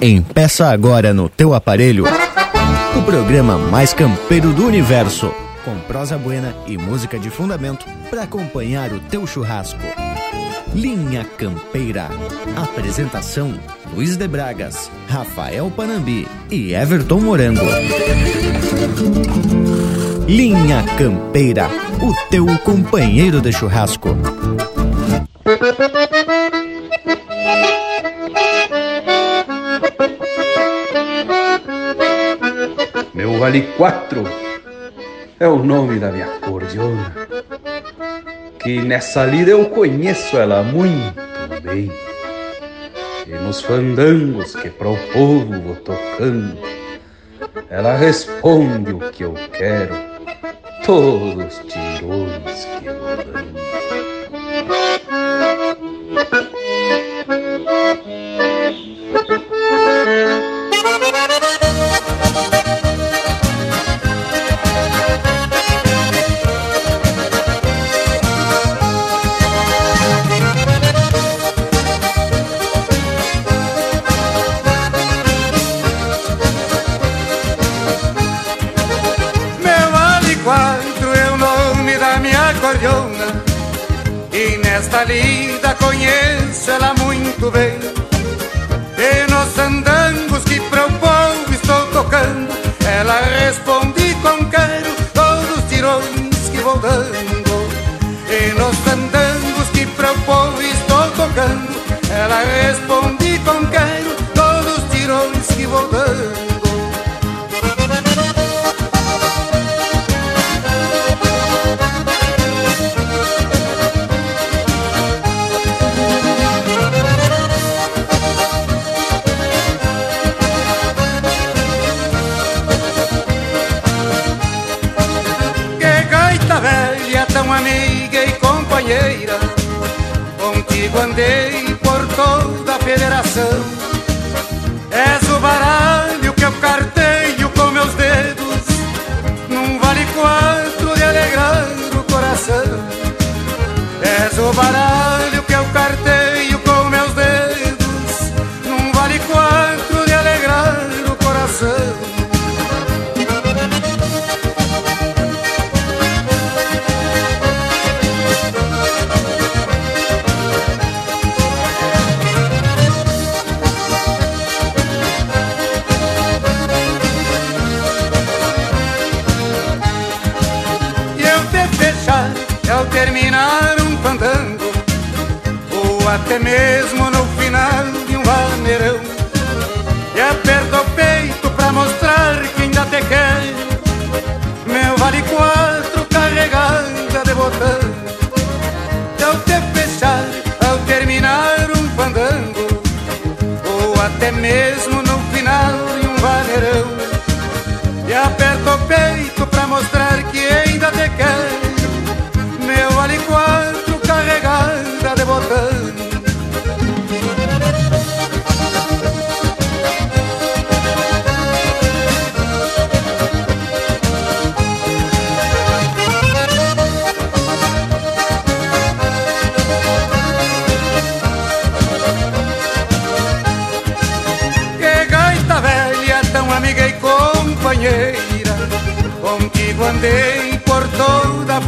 Empeça agora no teu aparelho o programa mais campeiro do universo, com prosa buena e música de fundamento para acompanhar o teu churrasco. Linha Campeira. Apresentação: Luiz de Bragas, Rafael Panambi e Everton Morango. Linha Campeira, o teu companheiro de churrasco. 4 é o nome da minha cordiona. Que nessa lida eu conheço ela muito bem. E nos fandangos que pro povo vou tocando, ela responde o que eu quero, todos os tirões que eu dando. Conheço ela muito bem. E nos andangos que pro povo estou tocando. Ela responde com quero todos os tirões que vou dando. E nos andangos que pro povo estou tocando. Ela responde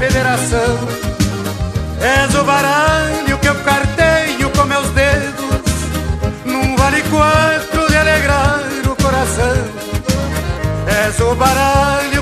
federação. És o baralho que eu carteio com meus dedos. Num vale quatro de alegrar o coração. És o baralho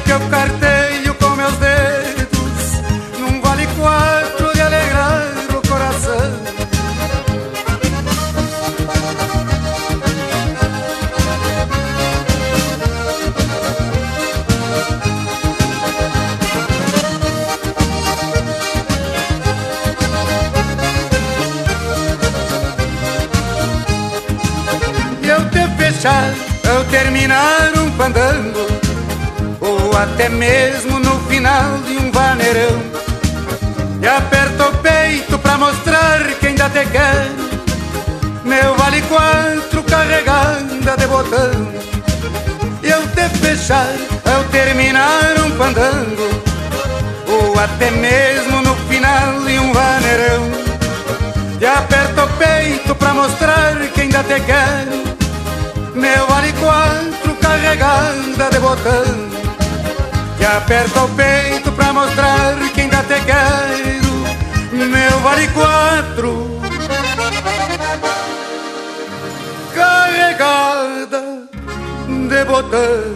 terminar um fandango Ou até mesmo no final de um vaneirão. E aperta o peito pra mostrar que ainda te quer Meu vale quatro carregada de botão. E ao te fechar ao terminar um fandango Ou até mesmo no final de um vaneirão. E aperta o peito pra mostrar que ainda te quer carregada de botão. Que aperta o peito pra mostrar que ainda te quero Meu vale quatro. Carregada de botão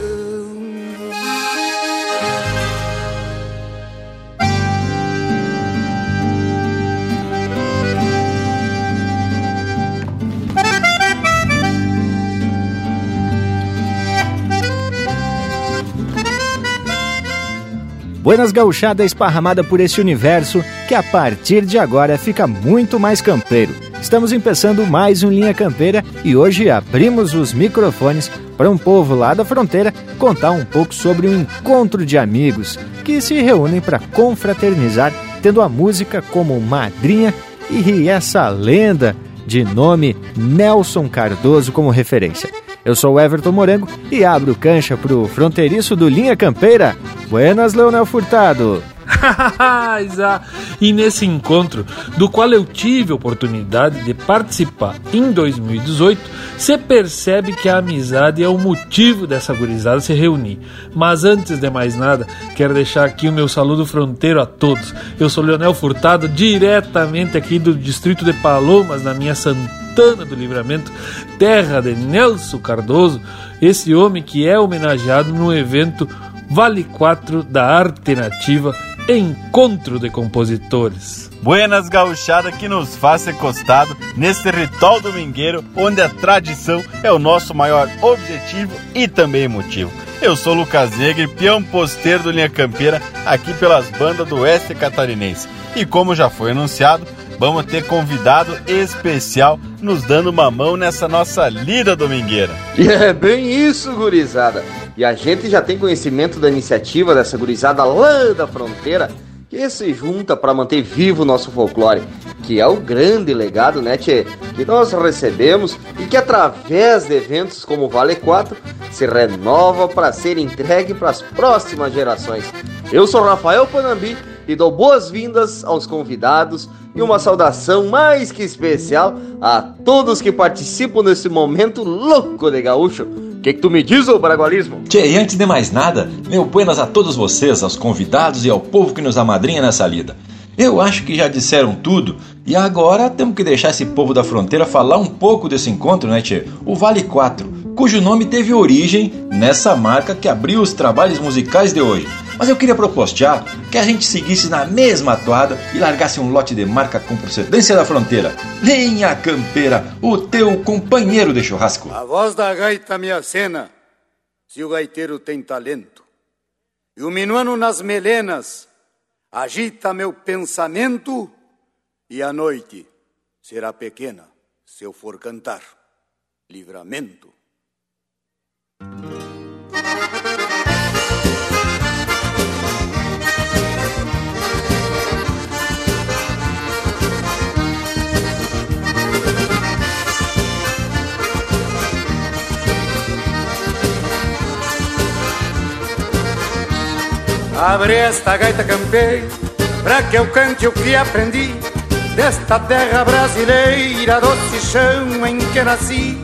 Buenas gauchada esparramada por este universo que a partir de agora fica muito mais campeiro. Estamos começando mais um Linha Campeira e hoje abrimos os microfones para um povo lá da fronteira contar um pouco sobre um encontro de amigos que se reúnem para confraternizar, tendo a música como madrinha e essa lenda de nome Nelson Cardoso como referência. Eu sou o Everton Morango e abro cancha pro fronteiriço do Linha Campeira. Buenas, Leonel Furtado. e nesse encontro, do qual eu tive a oportunidade de participar em 2018, você percebe que a amizade é o motivo dessa gurizada se reunir. Mas antes de mais nada, quero deixar aqui o meu saludo fronteiro a todos. Eu sou Leonel Furtado, diretamente aqui do distrito de Palomas, na minha Santana do Livramento, terra de Nelson Cardoso, esse homem que é homenageado no evento Vale 4 da Arte Nativa Encontro de Compositores. Buenas gauchada que nos faz costado nesse ritual domingueiro onde a tradição é o nosso maior objetivo e também motivo. Eu sou Lucas Negre, peão posteiro do Linha Campeira, aqui pelas bandas do Oeste Catarinense. E como já foi anunciado, vamos ter convidado especial nos dando uma mão nessa nossa lida domingueira. E é bem isso, gurizada. E a gente já tem conhecimento da iniciativa dessa gurizada lá da fronteira que se junta para manter vivo o nosso folclore, que é o grande legado, né, tchê, que nós recebemos e que através de eventos como o Vale 4 se renova para ser entregue para as próximas gerações. Eu sou Rafael Panambi e dou boas-vindas aos convidados e uma saudação mais que especial a todos que participam nesse momento louco de gaúcho o que, que, tu me diz, ô bragualismo? Tchê, e antes de mais nada, meu buenas a todos vocês, aos convidados e ao povo que nos amadrinha nessa lida. Eu acho que já disseram tudo e agora temos que deixar esse povo da fronteira falar um pouco desse encontro, né, Tchê? O Vale 4, cujo nome teve origem nessa marca que abriu os trabalhos musicais de hoje. Mas eu queria propostear que a gente seguisse na mesma toada e largasse um lote de marca com procedência da fronteira. Linha Campeira, o teu companheiro de churrasco. A voz da gaita me acena, se o gaiteiro tem talento. E o minuano nas melenas agita meu pensamento, e a noite será pequena se eu for cantar. Livramento. Abre esta gaita campeira Pra que eu cante o que aprendi Desta terra brasileira Doce chão em que nasci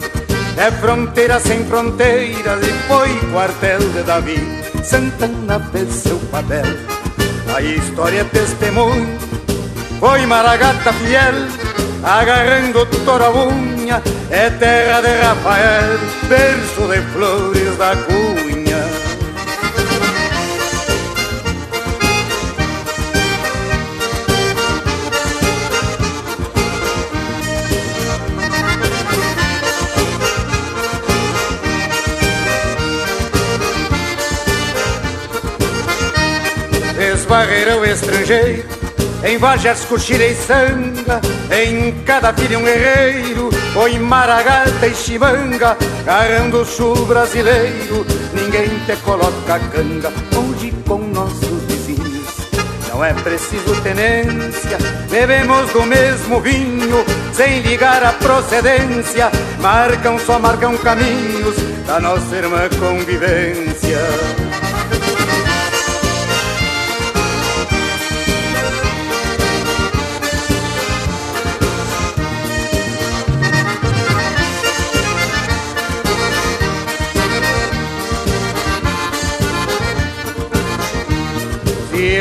É fronteira sem fronteiras E foi quartel de Davi Santana fez seu papel. A história é testemunho Foi Maragata fiel Agarrando toda a unha É terra de Rafael Berço de flores da cunha barreirão estrangeiro. Em Coxilha e Sanga Em cada filho um guerreiro Ou em Maragata e Chimanga Carrando o sul brasileiro. Ninguém te coloca canga Onde com nossos vizinhos? Não é preciso tenência Bebemos do mesmo vinho Sem ligar a procedência. Marcam, só marcam caminhos Da nossa irmã convivência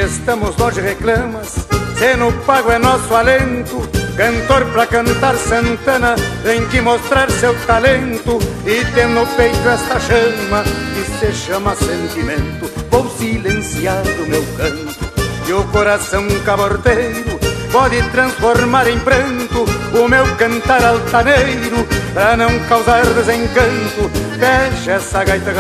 estamos longe reclamas, se no pago é nosso alento. Cantor pra cantar Santana tem que mostrar seu talento e ter no peito esta chama que se chama sentimento. Vou silenciar o meu canto e o coração caborteiro pode transformar em pranto o meu cantar altaneiro pra não causar desencanto. Fecha essa gaita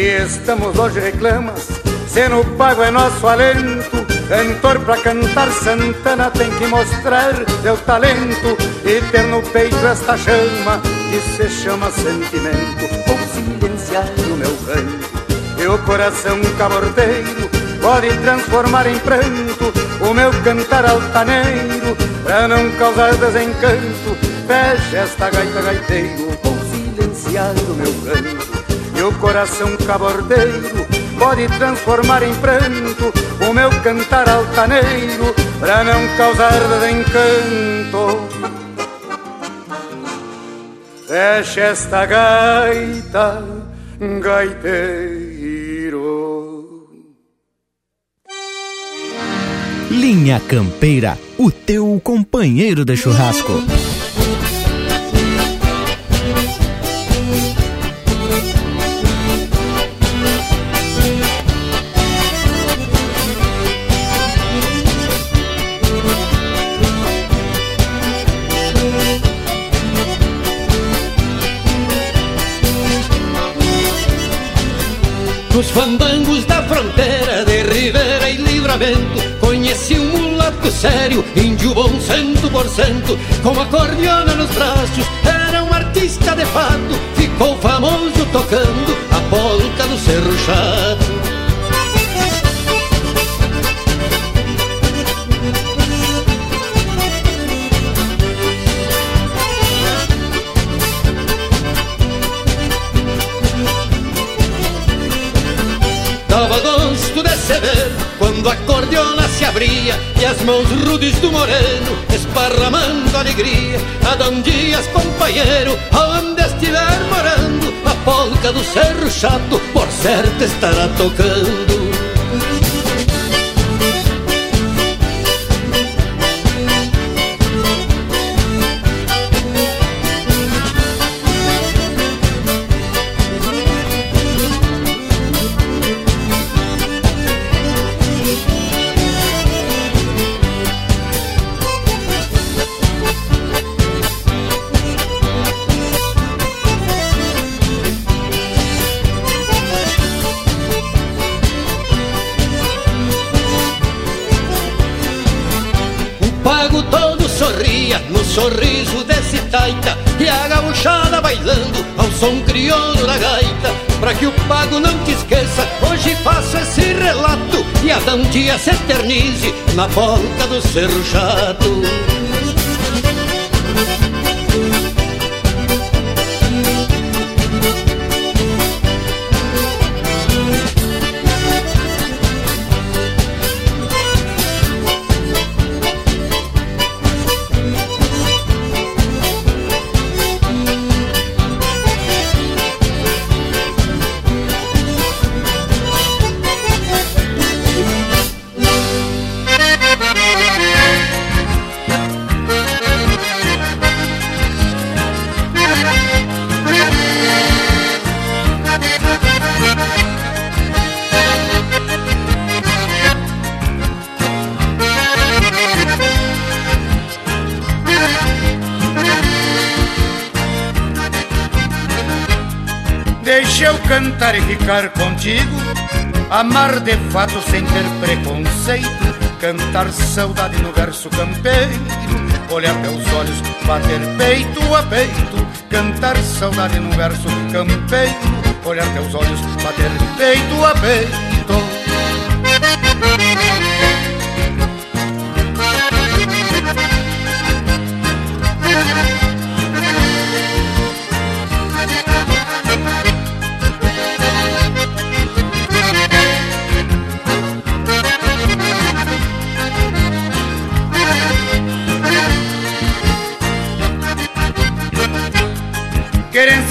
estamos hoje reclamas, se no pago é nosso alento. Cantor pra cantar Santana tem que mostrar seu talento e ter no peito esta chama que se chama sentimento. Vou silenciar o meu canto e o coração cabordeiro pode transformar em pranto o meu cantar altaneiro pra não causar desencanto. Fecha esta gaita gaiteiro, vou silenciar o meu canto o coração cabordeiro pode transformar em pranto o meu cantar altaneiro para não causar desencanto. Fecha esta gaita, gaiteiro. Linha Campeira, o teu companheiro de churrasco. Nos fandangos da fronteira de Ribeira e Livramento Conheci um mulato sério, índio bom cento por cento Com acordeona nos braços, era um artista de fato Ficou famoso tocando abria e as mãos rudes do moreno esparramando alegria. Adão Dias, companheiro, aonde estiver morando, a polca do Cerro Chato por certo estará tocando. Taita E a gauchada bailando ao som crioulo da gaita. Pra que o pago não te esqueça, hoje faço esse relato E a dandia se eternize na polca do Cerro Chato cantar e ficar contigo, amar de fato sem ter preconceito, cantar saudade no verso campeiro, olhar teus olhos, bater peito a peito, cantar saudade no verso campeiro, olhar teus olhos, bater peito a peito.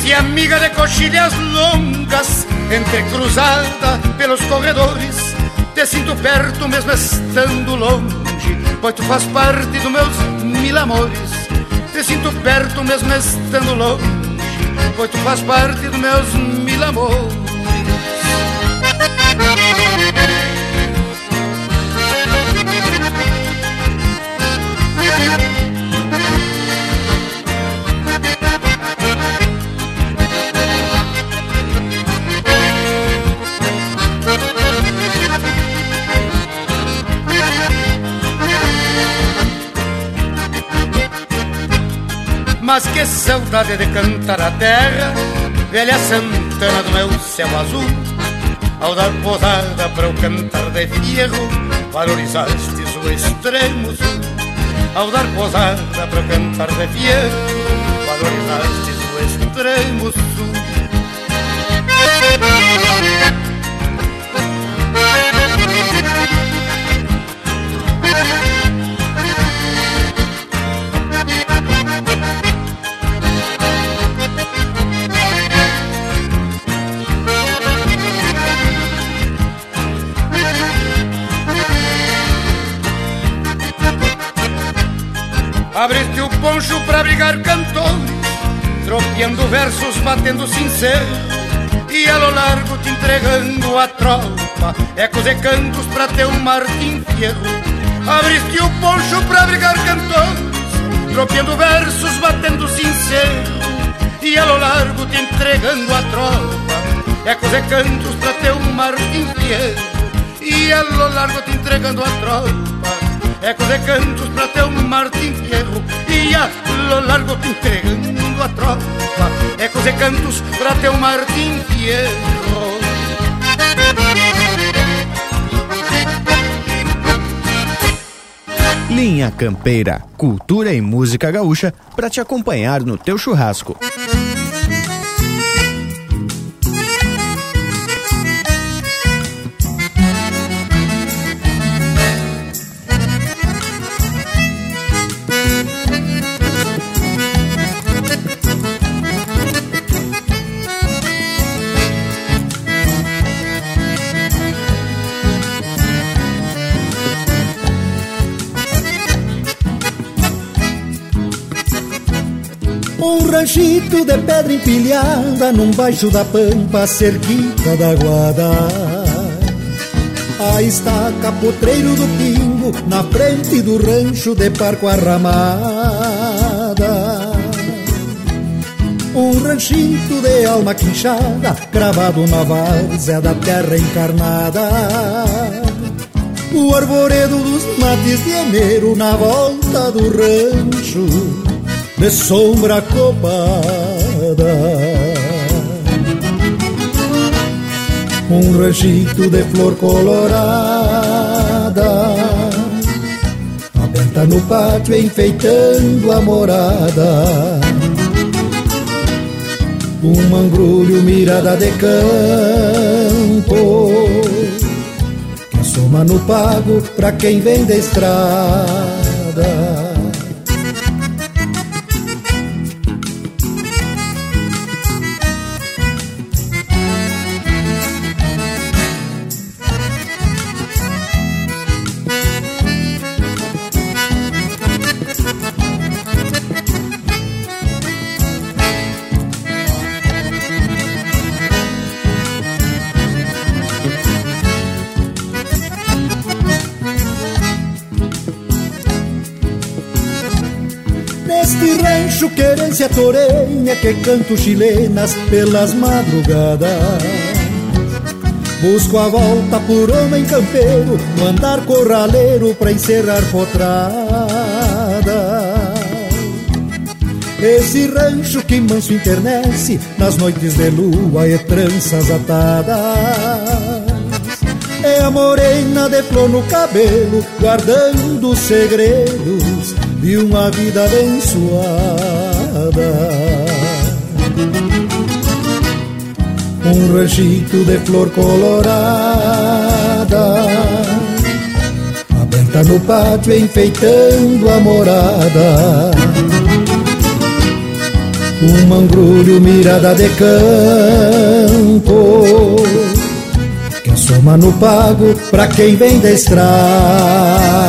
Querência amiga de coxilhas longas, entrecruzada pelos corredores. Te sinto perto mesmo estando longe, pois tu faz parte dos meus mil amores. Te sinto perto mesmo estando longe, pois tu faz parte dos meus mil amores. Mas que saudade de cantar a terra, velha Santana do meu céu azul. Ao dar posada para o cantar de fierro, valorizastes o extremo sul. Ao dar posada para o cantar de fierro, valorizastes o extremo sul. Abriste o poncho pra brigar cantores, tropeando versos, batendo sincero, e a lo largo te entregando a tropa, ecos e cantos pra teu Martim Fierro. Abriste o poncho pra brigar cantores, tropeando versos, batendo sincero, e a lo largo te entregando a tropa, ecos e cantos pra teu Martim Fierro. E a lo largo te entregando a tropa eco de cantos para teu Martim Fierro e a lo largo te entregando a tropa ecos de cantos para teu Martim Fierro Linha Campeira, cultura e música gaúcha para te acompanhar no teu churrasco. Ranchito de pedra empilhada num baixo da pampa, cerquita da guada. Aí está capotreiro do pingo, na frente do rancho de parco arramada. Um ranchito de alma quinchada, cravado na várzea da terra encarnada. O arvoredo dos mates de enero na volta do rancho de sombra copada. Um ranchito de flor colorada, aberta no pátio enfeitando a morada. Um mangrulho mirada de campo, que soma no pago pra quem vem da estrada. Querência torenha que canto chilenas pelas madrugadas. Busco a volta por homem campeiro, no andar corraleiro pra encerrar potrada. Esse rancho que manso internece nas noites de lua e tranças atadas. É a morena de flor no cabelo, guardando segredos de uma vida abençoada. Um ranchito de flor colorada, aberta no pátio enfeitando a morada. um mangrulho mirada de campo Que soma no pago pra quem vem da estrada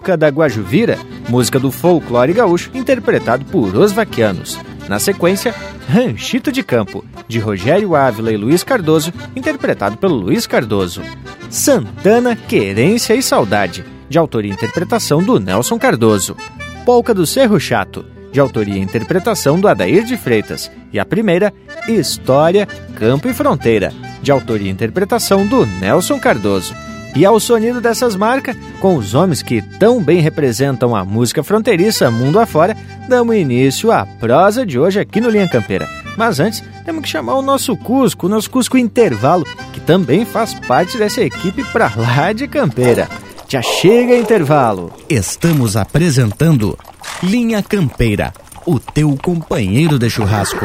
Polca da Guajuvira, música do folclore gaúcho, interpretado por Os Vaquianos. Na sequência, Ranchito de Campo, de Rogério Ávila e Luiz Cardoso, interpretado pelo Luiz Cardoso. Santana, Querência e Saudade, de autoria e interpretação do Nelson Cardoso. Polca do Cerro Chato, de autoria e interpretação do Adair de Freitas. E a primeira, História, Campo e Fronteira, de autoria e interpretação do Nelson Cardoso. E ao sonido dessas marcas, com os homens que tão bem representam a música fronteiriça mundo afora, damos início à prosa de hoje aqui no Linha Campeira. Mas antes, temos que chamar o nosso Cusco, o nosso Cusco Intervalo, que também faz parte dessa equipe pra lá de Campeira. Já chega intervalo. Estamos apresentando Linha Campeira, o teu companheiro de churrasco.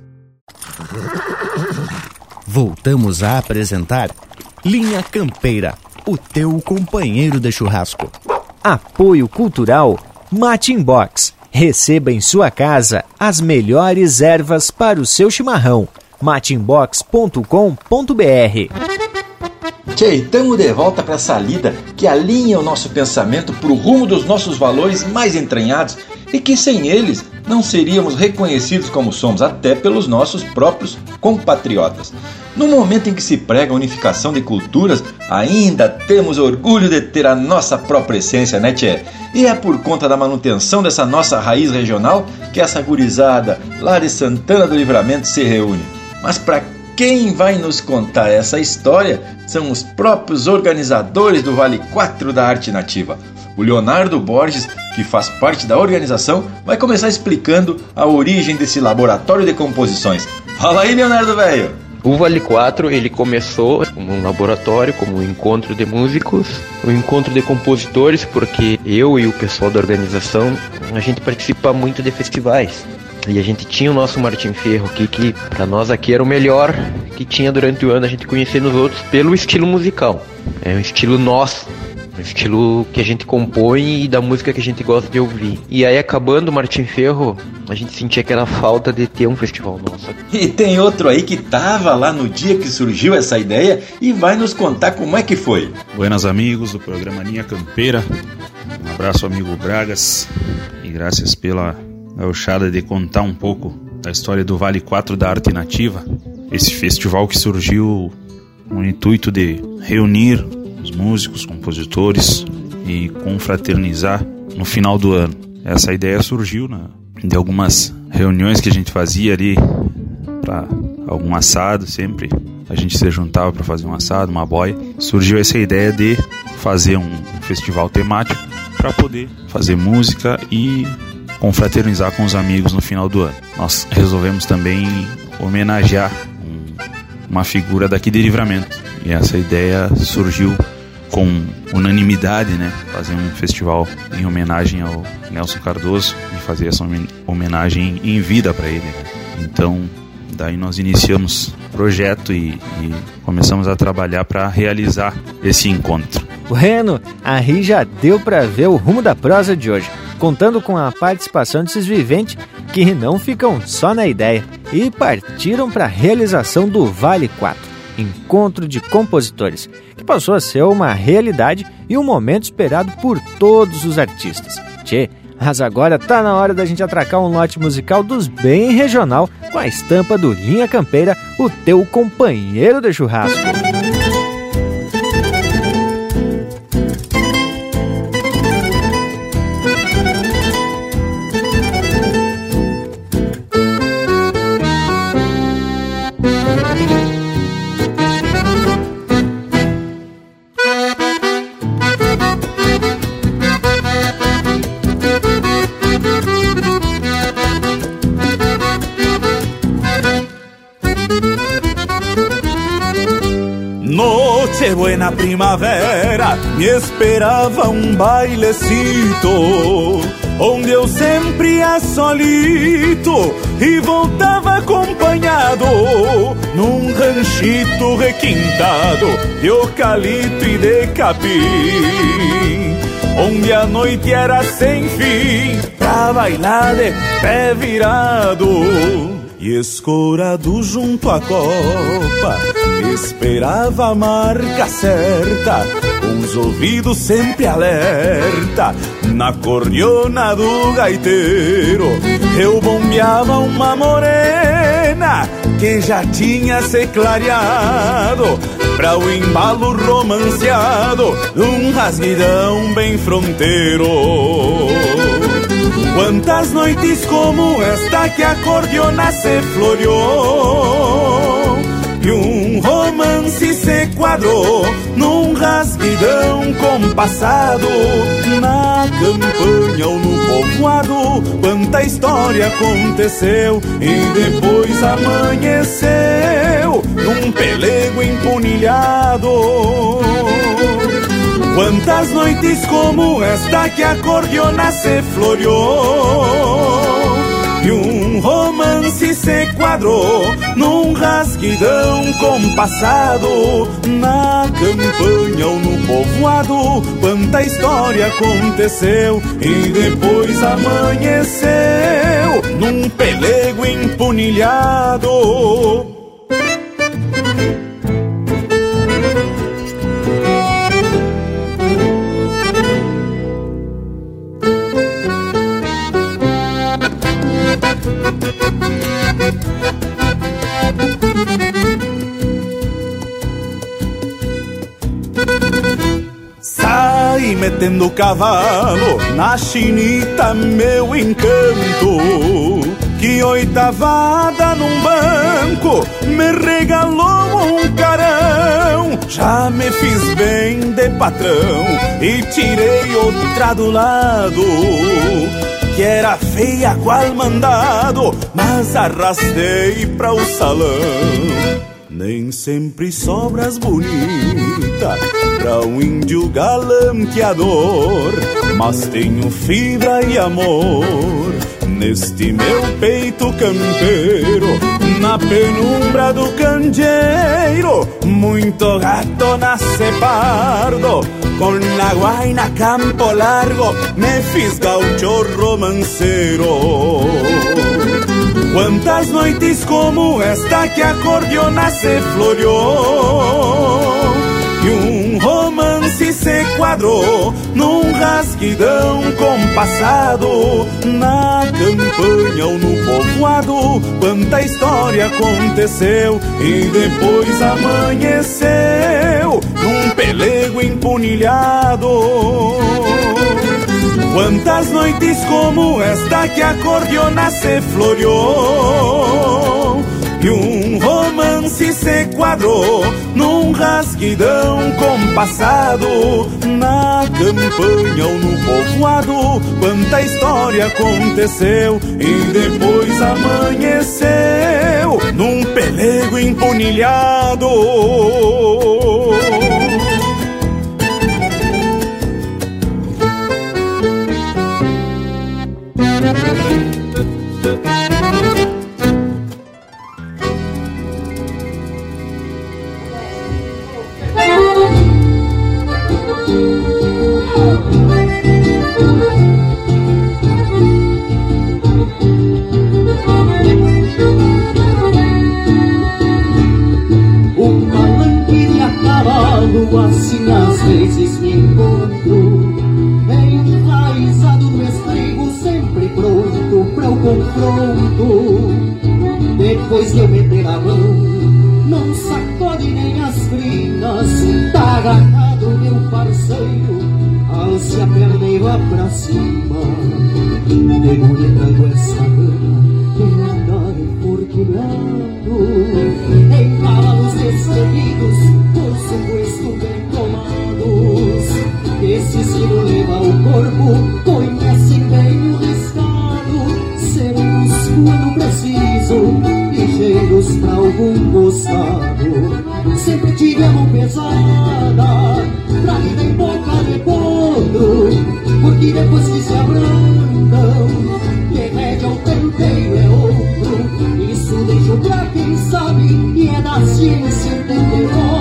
Voltamos a apresentar Linha Campeira, o teu companheiro de churrasco. Apoio Cultural Mate Box. Receba em sua casa as melhores ervas para o seu chimarrão. matinbox.com.br Tchê, estamos de volta para essa lida que alinha o nosso pensamento para o rumo dos nossos valores mais entranhados e que sem eles não seríamos reconhecidos como somos, até pelos nossos próprios compatriotas. No momento em que se prega a unificação de culturas, ainda temos orgulho de ter a nossa própria essência, né, Tchê? E é por conta da manutenção dessa nossa raiz regional que essa gurizada lá de Santana do Livramento se reúne. Mas para quem vai nos contar essa história são os próprios organizadores do Vale 4 da Arte Nativa. O Leonardo Borges, que faz parte da organização, vai começar explicando a origem desse laboratório de composições. Fala aí, Leonardo velho! O Vale 4 ele começou como um laboratório, como um encontro de músicos, um encontro de compositores, porque eu e o pessoal da organização a gente participa muito de festivais. E a gente tinha o nosso Martin Ferro aqui, que para nós aqui era o melhor que tinha durante o ano, a gente conhecia nos outros pelo estilo musical. É um estilo nosso, um estilo que a gente compõe e da música que a gente gosta de ouvir. E aí, acabando o Martin Ferro, a gente sentia que era falta de ter um festival nosso. E tem outro aí que tava lá no dia que surgiu essa ideia e vai nos contar como é que foi. Buenas amigos do programa Linha Campeira. Um abraço, amigo Bragas. E graças pela gauchada de contar um pouco da história do Vale 4 da Arte Nativa. Esse festival que surgiu com o intuito de reunir os músicos, compositores e confraternizar no final do ano. Essa ideia surgiu na, de algumas reuniões que a gente fazia ali para algum assado sempre. A gente se juntava para fazer um assado, uma boia. Surgiu essa ideia de fazer um festival temático para poder fazer música e confraternizar com os amigos no final do ano. Nós resolvemos também homenagear um, uma figura daqui de Livramento. E essa ideia surgiu com unanimidade, né? Fazer um festival em homenagem ao Nelson Cardoso e fazer essa homenagem em vida para ele. Né? Então, daí nós iniciamos projeto e, e começamos a trabalhar para realizar esse encontro. Bueno, aí já deu para ver o rumo da prosa de hoje, contando com a participação desses viventes que não ficam só na ideia e partiram para a realização do Vale 4 encontro de compositores, que passou a ser uma realidade e um momento esperado por todos os artistas. Tchê, mas agora tá na hora da gente atracar um lote musical dos bem regional com a estampa do Linha Campeira, o teu companheiro de churrasco. Primavera me esperava um bailecito, onde eu sempre ia solito e voltava acompanhado num ranchito requintado de eucalipto e de capim, onde a noite era sem fim pra bailar de pé virado e escorado junto à copa, esperava a marca certa, os ouvidos sempre alerta, na cordiona do gaiteiro, eu bombeava uma morena que já tinha se clareado, pra o embalo romanceado, um rasguidão bem fronteiro. Quantas noites como esta que a cordiona se floreou se quadrou num rasguidão compassado. Na campanha ou no povoado Quanta história aconteceu e depois amanheceu Num pelego empunilhado. Quantas noites como esta que a cordiona se floreou E um romance se quadrou num rasguidão compassado. Na campanha ou no povoado Quanta história aconteceu. E depois amanheceu Num pelego empunilhado Sai metendo cavalo na chinita, meu encanto. Que oitavada num banco me regalou um carão. Já me fiz bem de patrão e tirei outra do lado. Que era feia qual mandado, mas arrastei pra o salão. Nem sempre sobras bonita pra um índio galanteador, mas tenho fibra e amor neste meu peito campeiro, na penumbra do candeeiro, muito gato nasce pardo, com la guaina campo largo, me fiz gaucho romanceiro. Quantas noites como esta que a cordiona se floreou E um romance se quadrou num rasguidão compassado Na campanha ou no povoado Quanta história aconteceu e depois amanheceu pelego empunilhado. Quantas noites como esta que a cordiona se floreou E um romance se quadrou num rasguidão compassado. Na campanha ou no povoado Quanta história aconteceu. E depois amanheceu Num pelego empunilhado assim às vezes me encontro Enraizado no estribo, sempre pronto para o confronto. Depois de eu meter a mão, não sacode nem as crinas Tá agarrado meu parceiro, alce a perna e vá pra cima. Trago essa Sino leva o corpo, conhece bem o riscado Seremos quando preciso, ligeiros pra algum costado. Sempre tive a mão pesada, pra vida em boca de podro Porque depois que se abrandam, remédio ao tempeiro é outro. Isso deixo pra quem sabe e é da ciência entendedor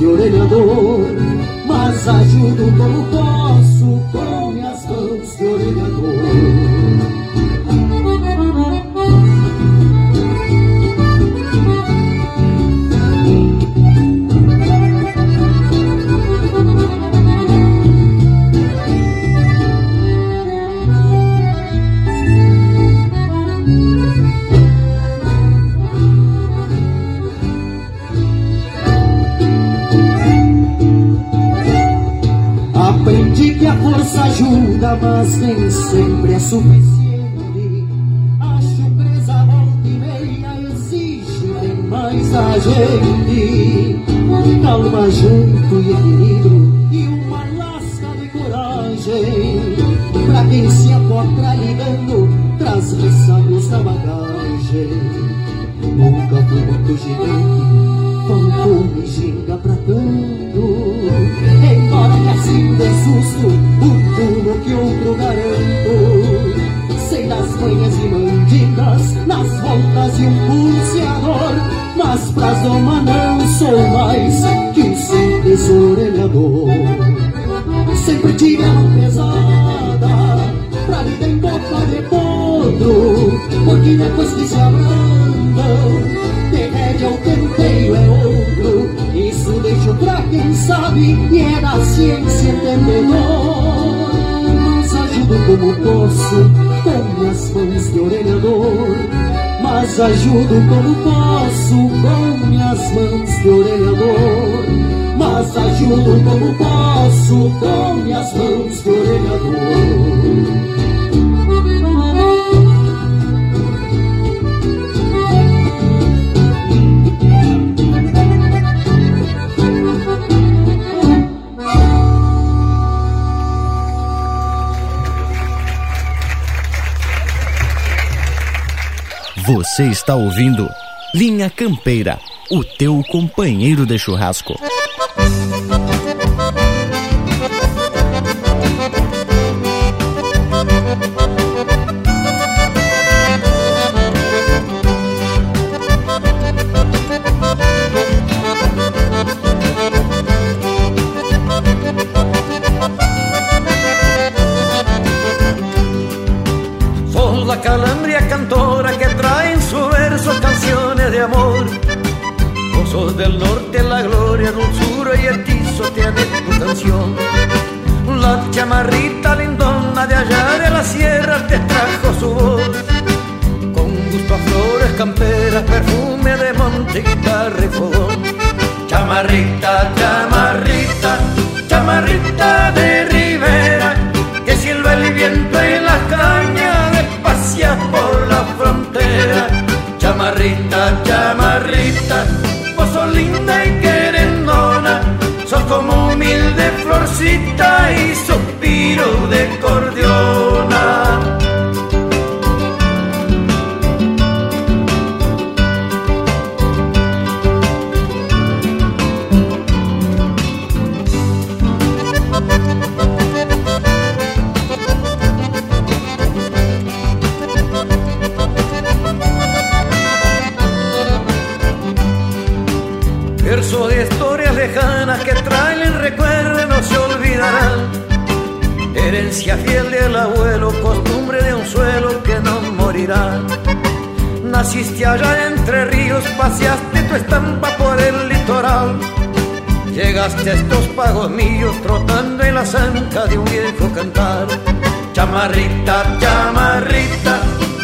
de orelhador Mas ajudo como posso sempre ajudo como posso com minhas mãos de orelhador. Mas ajudo como posso com minhas mãos Você está ouvindo Linha Campeira, o teu companheiro de churrasco. La calambria cantora que trae en su verso canciones de amor. Vos del norte la gloria, dulzura y hechizo tiene tu canción. La chamarrita lindona de allá de la sierra te trajo su voz. Con gusto a flores camperas, perfume de monte, guitarra y fogón. Chamarrita, chamarrita, chamarrita de ribera, que silba el viento en las cañas de por la frontera. Chamarrita, chamarrita, vos sos linda y querendona, sos como humilde florcita y suspiro de cordiona. Herencia fiel del abuelo, costumbre de un suelo que no morirá. Naciste allá entre ríos, paseaste tu estampa por el litoral. Llegaste a estos pagos míos trotando en la zanca de un viejo cantar. Chamarrita, chamarrita,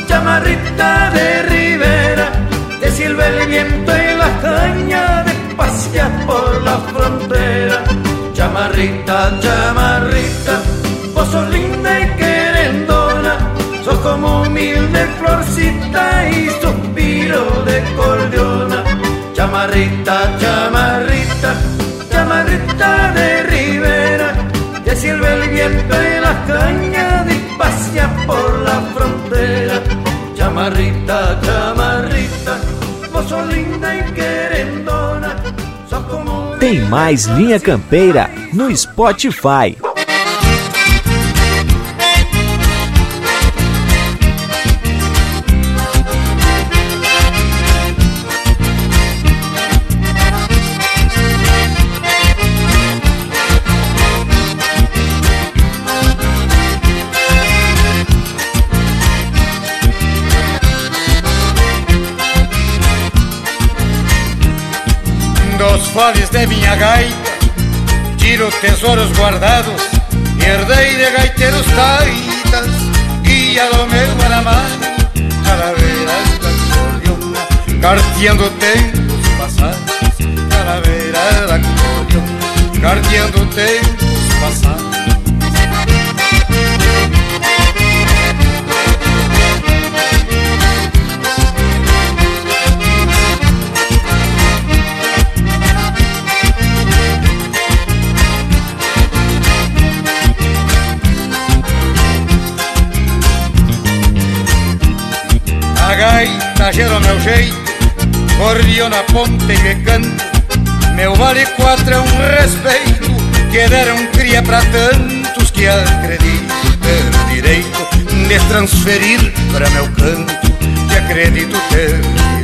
chamarrita de ribera, te silba el viento en la caña de pasear por la frontera. Chamarrita, chamarrita, vos sos linda y querendona, sos como humilde florcita y suspiro de cordiona. Chamarrita, chamarrita, chamarrita de ribera, te silba el viento en la caña de pasear por la frontera. Chamarrita, chamarrita, vos sos linda y querendona, sos como Tem mais Linha Campeira no Spotify. Dos foles de minha gaita Tiro tesouros guardados Herdei de gaiteiros taitas. Guia do meu aramado Calaveiras da cordiona Carteando tempos passados Calaveiras da cordiona Carteando tempos passados gaita gera o meu jeito Cordiona, ponte e canto. Meu vale quatro é um respeito Que deram cria pra tantos Que acredito ter direito De transferir pra meu canto Que acredito ter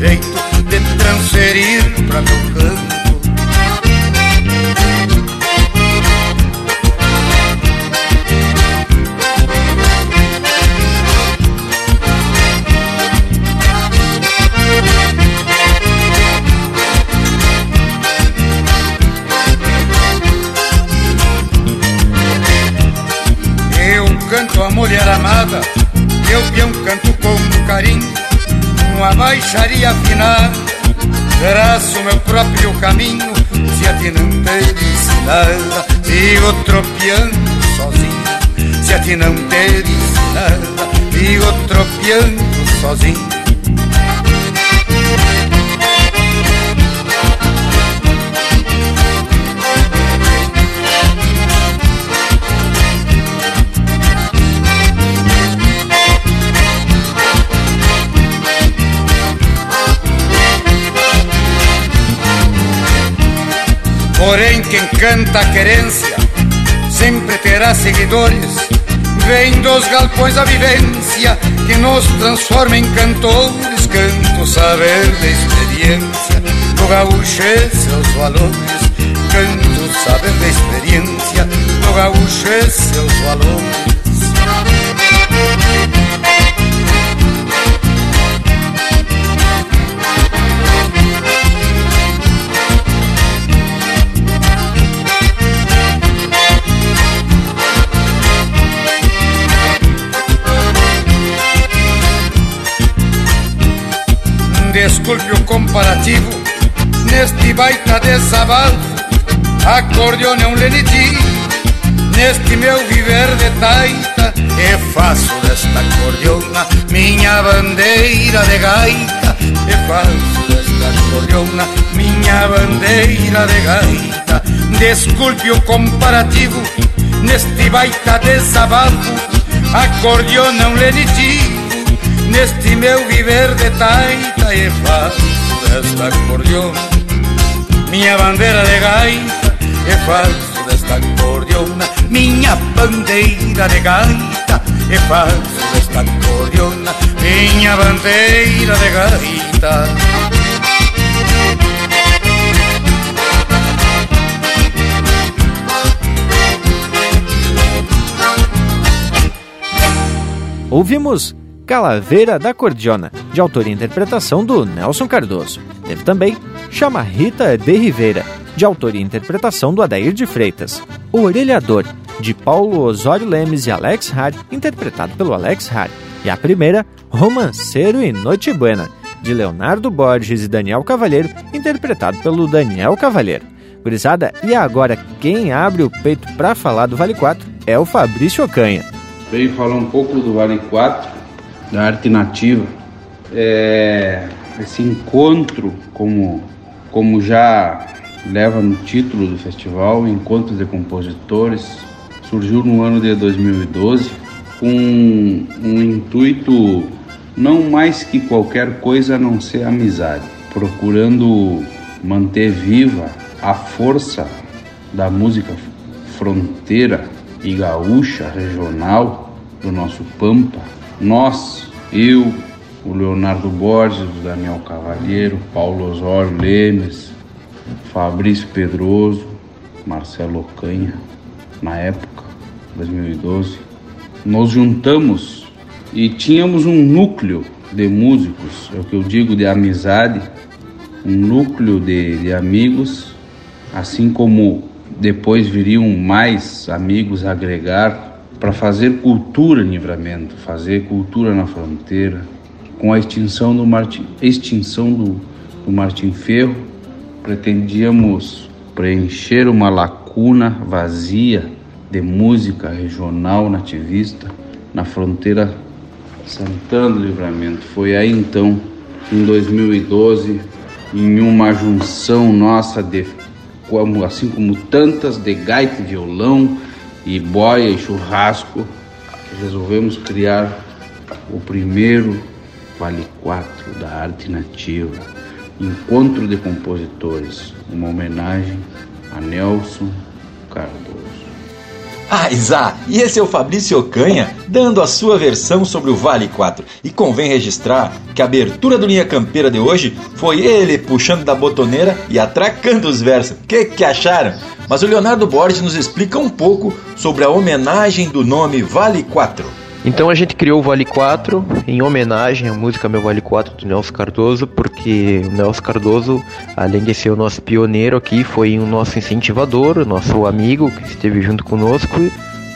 tropeando sozinho. Se a ti não te nada, vivo tropeando sozinho. Porém, quem canta a querência terá seguidores. Vem dos galpões a vivência que nos transforma em cantores. Canto saber da experiência do gaúcho seus valores. Canto saber da experiência do gaúcho seus valores. Desculpe o comparativo Neste baita desabafo Acordeone é um lenitivo Neste meu viver de taita E faço desta acordeona Minha bandeira de gaita E faço desta acordeona Minha bandeira de gaita Desculpe o comparativo Neste baita desabafo Acordeone é um lenitivo Neste meu viver de taita e faço desta acordeona Minha bandeira de gaita e faço desta acordeona Minha bandeira de gaita e faço desta acordeona Minha bandeira de gaita. Ouvimos Calaveira da Cordiona, de autoria e interpretação do Nelson Cardoso. Teve também Chama Rita de Ribeira, de autoria e interpretação do Adair de Freitas. O Orelhador, de Paulo Osório Lemes e Alex Hard, interpretado pelo Alex Hard. E a primeira, Romanceiro e Noite Buena, de Leonardo Borges e Daniel Cavalheiro, interpretado pelo Daniel Cavalheiro. Gurizada, e agora quem abre o peito para falar do Vale 4 é o Fabrício Ocanha. Veio falar um pouco do Vale 4, da arte nativa. É, esse encontro, como, como já leva no título do festival, Encontro de Compositores, surgiu no ano de 2012 com um, um intuito não mais que qualquer coisa a não ser amizade, procurando manter viva a força da música fronteira e gaúcha regional do nosso Pampa. Nós, eu, o Leonardo Borges, o Daniel Cavalheiro, Paulo Osório Lemes, Fabrício Pedroso, Marcelo Canha, na época, 2012, nos juntamos e tínhamos um núcleo de músicos, é o que eu digo de amizade, um núcleo de, de amigos, assim como depois viriam mais amigos a agregar para fazer cultura em livramento, fazer cultura na fronteira. Com a extinção do Martin, extinção do, do Martin Ferro, pretendíamos preencher uma lacuna vazia de música regional nativista na fronteira Santana do Livramento. Foi aí então, em 2012, em uma junção nossa de como, assim como tantas de gaita e violão e boia e churrasco, resolvemos criar o primeiro Vale 4 da arte nativa, Encontro de Compositores, uma homenagem a Nelson Cardoso. Ah, Isa, e esse é o Fabrício Ocanha dando a sua versão sobre o Vale 4. E convém registrar que a abertura do Linha Campeira de hoje foi ele puxando da botoneira e atracando os versos. Que que acharam? Mas o Leonardo Borges nos explica um pouco sobre a homenagem do nome Vale 4. Então a gente criou o Vale 4 em homenagem à música Meu Vale 4 do Nelson Cardoso, porque o Nelson Cardoso, além de ser o nosso pioneiro aqui, foi o nosso incentivador, o nosso amigo que esteve junto conosco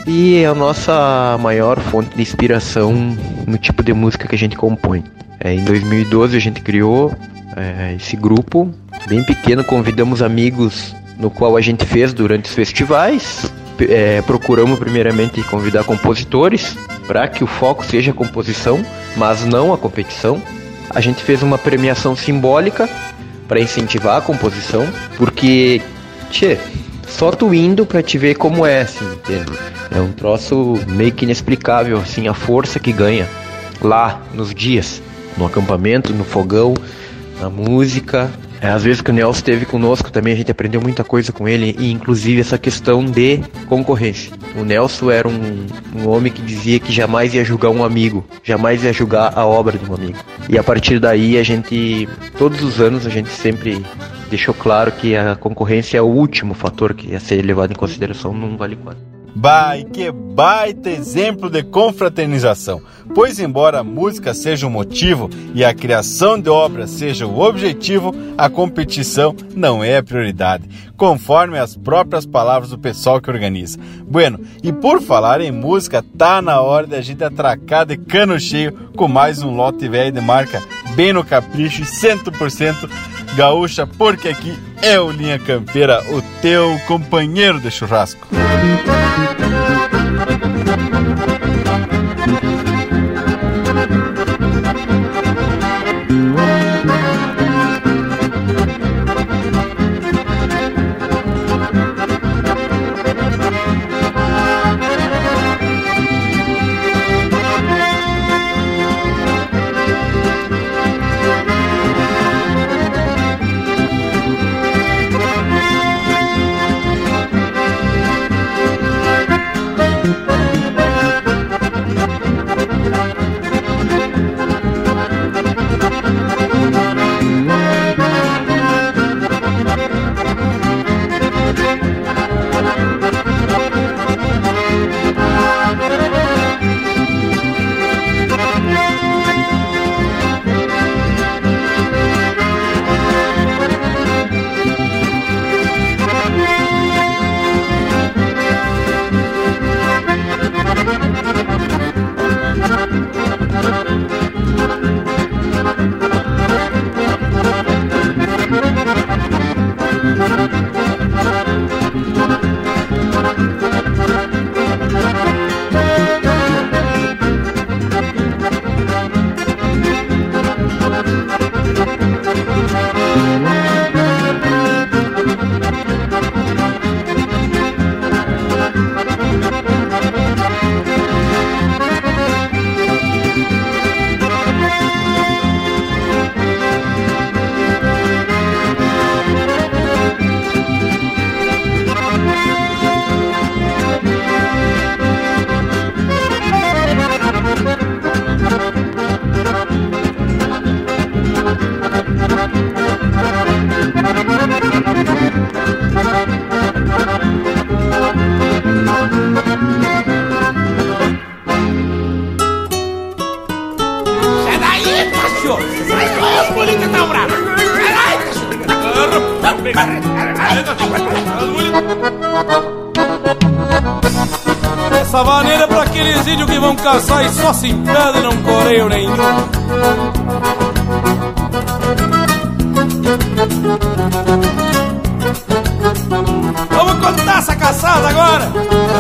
e é a nossa maior fonte de inspiração no tipo de música que a gente compõe. É, em 2012 a gente criou é, esse grupo bem pequeno, convidamos amigos no qual a gente fez durante os festivais. É, procuramos primeiramente convidar compositores para que o foco seja a composição, mas não a competição. A gente fez uma premiação simbólica para incentivar a composição, porque, tchê, só tu indo para te ver como é, assim, entende? É um troço meio que inexplicável, assim, a força que ganha lá nos dias, no acampamento, no fogão, na música, às vezes que o Nelson esteve conosco também, a gente aprendeu muita coisa com ele, e inclusive essa questão de concorrência. O Nelson era um, um homem que dizia que jamais ia julgar um amigo, jamais ia julgar a obra de um amigo. E a partir daí a gente, todos os anos, a gente sempre deixou claro que a concorrência é o último fator que ia ser levado em consideração num Vale 4. Bai, que baita exemplo de confraternização, pois embora a música seja o motivo e a criação de obras seja o objetivo, a competição não é a prioridade, conforme as próprias palavras do pessoal que organiza. Bueno, e por falar em música, tá na hora da gente atracar de cano cheio com mais um lote velho de marca bem no capricho e 100% gaúcha, porque aqui é o Linha Campeira, o teu companheiro de churrasco. E impedem não coreio nenhum. Vamos contar essa caçada agora?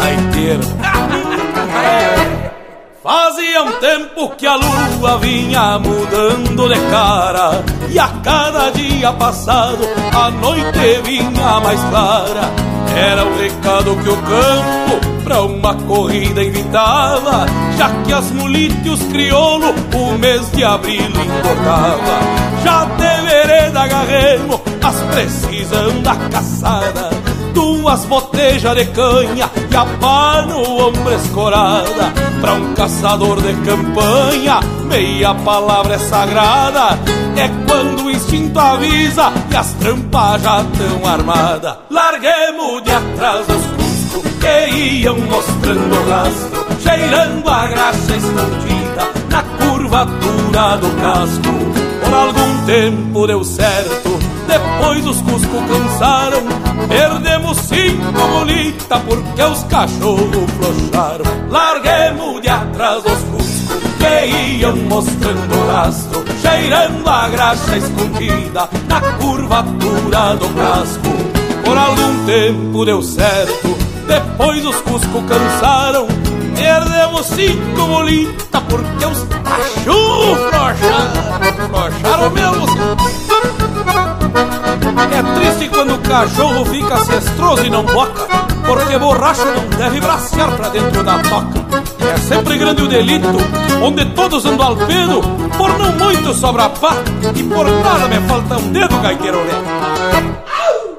A inteira. Fazia um tempo que a lua vinha mudando de cara E a cada dia passado a noite vinha mais clara Era o recado que o campo pra uma corrida invitava Já que as mulites crioulo o mês de abril engordava Já de vereda garremo as precisam da caçada duas botejas de canha e a pá no ombro escorada. Pra um caçador de campanha, meia palavra é sagrada. É quando o instinto avisa e as trampas já tão armadas. Larguemos de atrás os cuscos que iam mostrando o rastro, cheirando a graxa escondida na curvatura do casco. Por algum tempo deu certo, depois os cuscos cansaram. Perdemos cinco bolitas porque os cachorros flocharam. Larguemos de atrás os cuscos que iam mostrando o rastro, cheirando a graxa escondida na curvatura do casco. Por algum tempo deu certo, depois os cuscos cansaram. Perdemos cinco bolitas porque os cachorros flocharam. Flocharam mesmo. É triste quando o cachorro fica cestroso e não boca, porque borracho não deve bracear pra dentro da toca. É sempre grande o delito, onde todos andam al pedo, por não muito sobra pá e por nada me falta um dedo, gaiteiro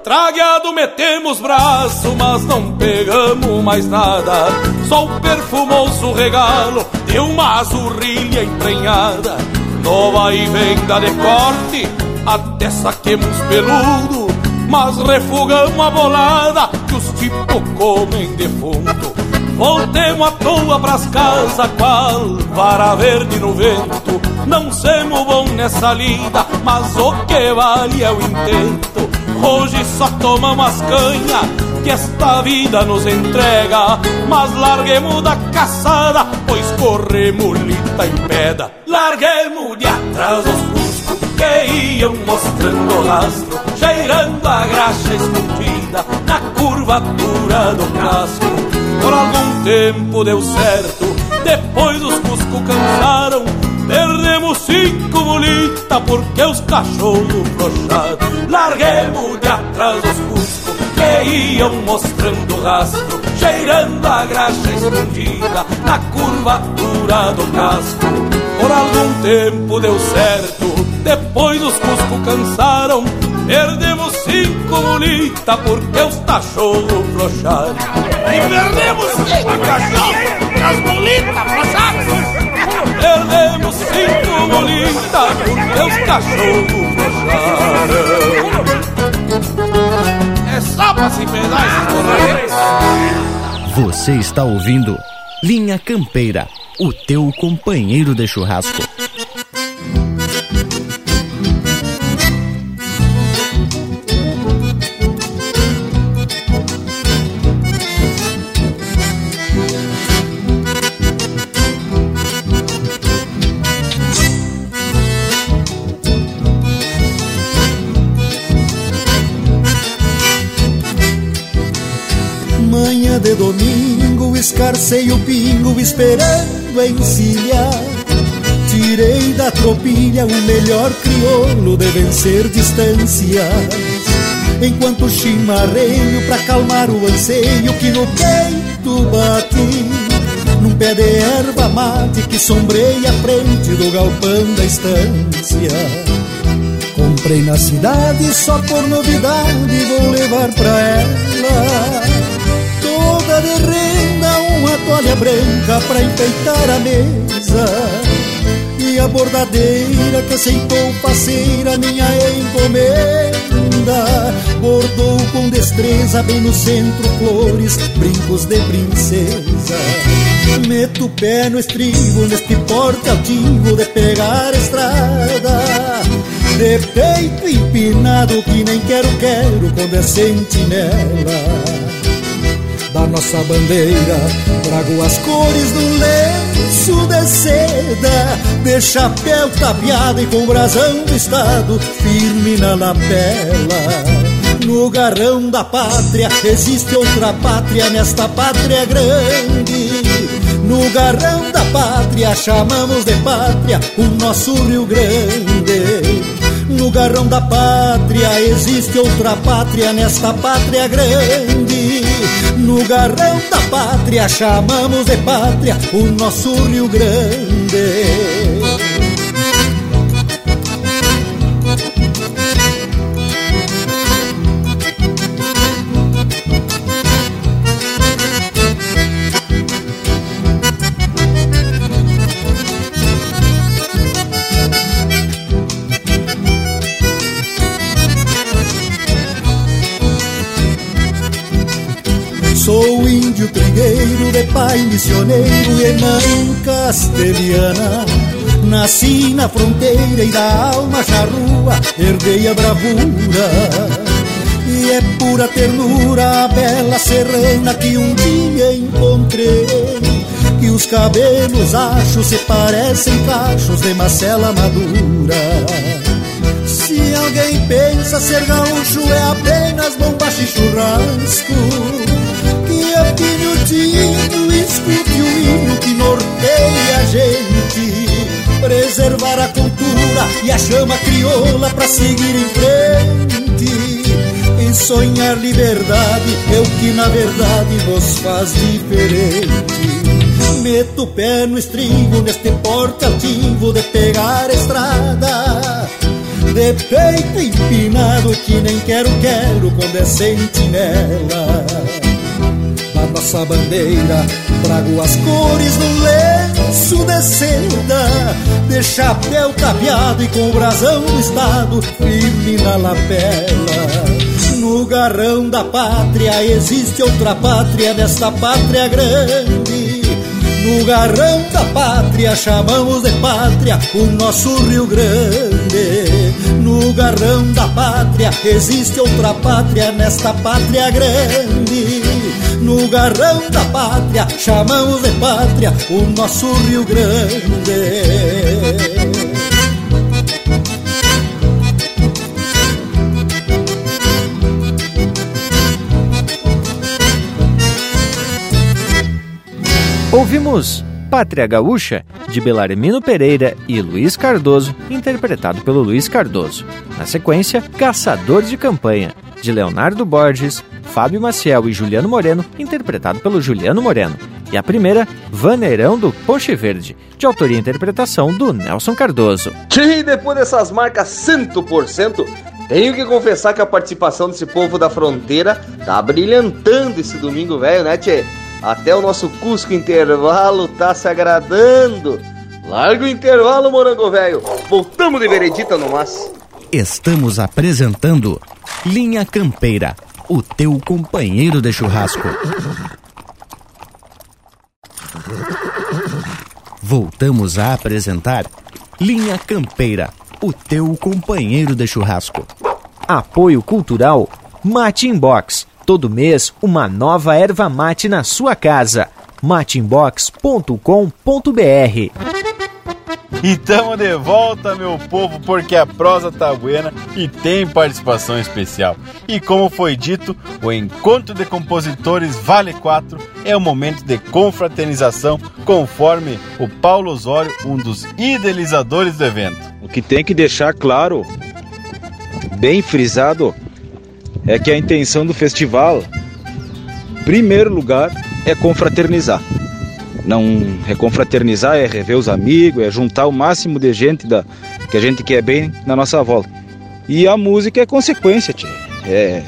Tragueado metemos braço, mas não pegamos mais nada. Só o perfumoso regalo de uma azurrilha emprenhada. Nova e venda de corte, até saquemos peludo. Mas refugamos a bolada que os tipos comem defunto. Voltemos à toa pras casas, qual vara verde no vento. Não semos bom nessa lida, mas o que vale é o intento. Hoje só tomamos as canhas que esta vida nos entrega. Mas larguemos da caçada, pois corremos lita em pedra. Larguemos de atrás os cuscos que iam mostrando rastro, cheirando a graxa escondida na curvatura do casco. Por algum tempo deu certo, depois os cuscos cansaram Perdemos cinco bolitas porque os cachorros flocharam. Larguemos de atrás os cuscos que iam mostrando rastro, cheirando a graxa escondida na curvatura do casco. Por algum tempo deu certo, depois os cuscos cansaram. Perdemos cinco bolitas porque os cachorros flocharam. E perdemos cinco cachorros, as bolitas Perdemos cinco bolitas porque os cachorros fecharam. É só pra se pegar Você está ouvindo Linha Campeira, o teu companheiro de churrasco. Domingo escarcei o pingo esperando encilhar Tirei da tropilha o melhor crioulo de vencer distâncias. Enquanto chimarreio pra calmar o anseio que no peito bate Num pé de erva mate que sombreia a frente do galpão da estância. Comprei na cidade só por novidade vou levar pra ela toda de renda, uma toalha branca pra enfeitar a mesa. E a bordadeira que aceitou parceira minha encomenda. Bordou com destreza bem no centro flores, brincos de princesa. Meto o pé no estribo neste porte altivo de pegar a estrada. De peito empinado que nem quero, quero quando é sentinela da nossa bandeira. Trago as cores do lenço de seda, de chapéu tapeado e com brasão do estado, firme na lapela. No garrão da pátria existe outra pátria nesta pátria grande. No garrão da pátria chamamos de pátria o nosso Rio Grande. Garrão da pátria existe outra pátria nesta pátria grande. No garrão da pátria chamamos de pátria o nosso Rio Grande. De pai missioneiro e mãe castelhana. Nasci na fronteira e da alma charrua herdei a bravura. E é pura ternura a bela serrana que um dia encontrei. Que os cabelos achos se parecem cachos de macela madura. Se alguém pensa ser gaúcho é apenas bombacha e churrasco Pinhotinho, escute gente Preservar a cultura e a chama crioula pra seguir em frente. E sonhar liberdade é o que na verdade nos faz diferente. Meto o pé no estribo neste porte altivo de pegar a estrada. De peito empinado que nem quero, quero quando é sentinela. Da nossa bandeira, trago as cores no lenço de seda, de chapéu capeado e com o brasão do estado firme na lapela. No garrão da pátria existe outra pátria nesta pátria grande. No garrão da pátria chamamos de pátria o nosso Rio Grande. No garrão da pátria existe outra pátria nesta pátria grande. No garrão da pátria chamamos de pátria o nosso Rio Grande. Ouvimos Pátria Gaúcha, de Belarmino Pereira e Luiz Cardoso, interpretado pelo Luiz Cardoso. Na sequência, Caçador de Campanha, de Leonardo Borges, Fábio Maciel e Juliano Moreno, interpretado pelo Juliano Moreno. E a primeira, Vaneirão do Ponche Verde, de autoria e interpretação do Nelson Cardoso. E depois dessas marcas 100%, tenho que confessar que a participação desse povo da fronteira tá brilhantando esse domingo, velho, né, Tchê? Até o nosso Cusco Intervalo tá se agradando. Larga o intervalo, morango velho. Voltamos de veredita no mas. Estamos apresentando Linha Campeira, o teu companheiro de churrasco. Voltamos a apresentar Linha Campeira, o teu companheiro de churrasco. Apoio Cultural Mate Inbox. Todo mês, uma nova erva mate na sua casa. mateinbox.com.br E tamo de volta, meu povo, porque a prosa tá buena e tem participação especial. E como foi dito, o Encontro de Compositores Vale 4 é o momento de confraternização, conforme o Paulo Osório, um dos idealizadores do evento. O que tem que deixar claro, bem frisado, é que a intenção do festival, primeiro lugar, é confraternizar. Não é confraternizar, é rever os amigos, é juntar o máximo de gente da, que a gente quer bem na nossa volta. E a música é consequência, tia. É,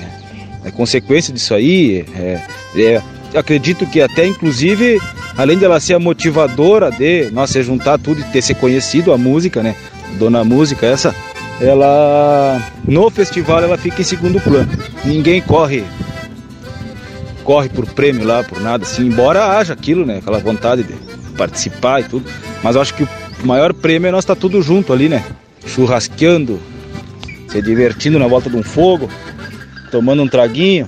é consequência disso aí. É, é, acredito que até inclusive, além dela ser a motivadora de nós se juntar tudo e ter se conhecido a música, né? Dona Música, essa, ela no festival ela fica em segundo plano. Ninguém corre corre por prêmio lá, por nada assim, embora haja aquilo, né, aquela vontade de participar e tudo, mas eu acho que o maior prêmio é nós estar tá tudo junto ali, né? Churrasqueando, se divertindo na volta de um fogo, tomando um traguinho,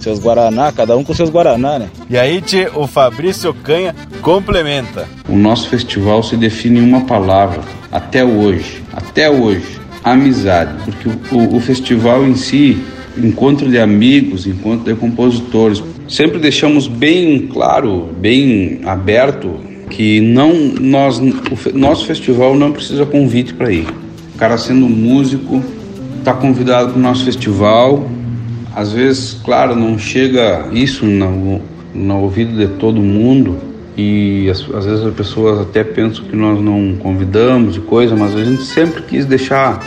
seus guaraná, cada um com seus guaraná, né? E aí, tchê, o Fabrício Canha complementa. O nosso festival se define em uma palavra, até hoje, até hoje, amizade, porque o, o, o festival em si encontro de amigos, encontro de compositores. Sempre deixamos bem claro, bem aberto que não nós o nosso festival não precisa convite para ir. O cara sendo músico está convidado para o nosso festival. Às vezes, claro, não chega isso no, no ouvido de todo mundo e às, às vezes as pessoas até pensam que nós não convidamos e coisa, mas a gente sempre quis deixar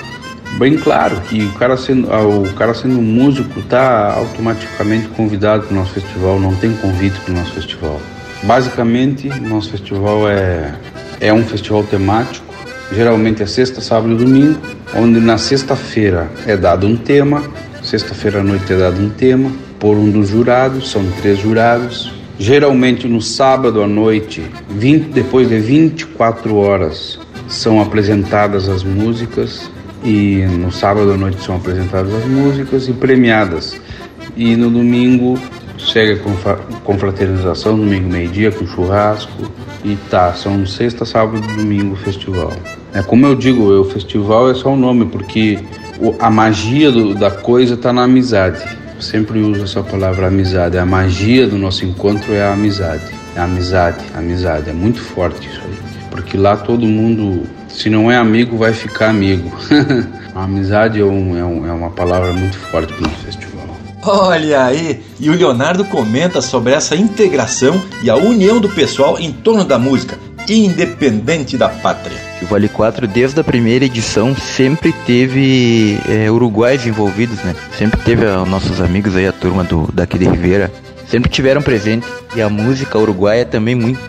bem claro que o cara sendo, ah, o cara sendo músico está automaticamente convidado para o nosso festival, não tem convite para o nosso festival. Basicamente, nosso festival é, é um festival temático, geralmente é sexta, sábado e domingo, onde na sexta-feira é dado um tema, sexta-feira à noite é dado um tema por um dos jurados, são três jurados. Geralmente no sábado à noite, 20, depois de 24 horas, são apresentadas as músicas e no sábado à noite são apresentadas as músicas e premiadas. E no domingo segue a confraternização, domingo meio-dia com churrasco e tá, são sexta, sábado e domingo o festival. É como eu digo, o festival é só um nome porque a magia do, da coisa está na amizade. Eu sempre uso essa palavra amizade. A magia do nosso encontro é a amizade. É a amizade, a amizade. É muito forte isso aí. Porque lá todo mundo se não é amigo, vai ficar amigo. a amizade é, um, é, um, é, uma palavra muito forte para o festival. Olha aí! E o Leonardo comenta sobre essa integração e a união do pessoal em torno da música. independente da pátria. O Vale 4, desde a primeira edição, sempre teve é, uruguais envolvidos, né? Sempre teve a, nossos amigos aí, a turma do, daqui de Ribeira, sempre tiveram presente. E a música uruguaia é também muito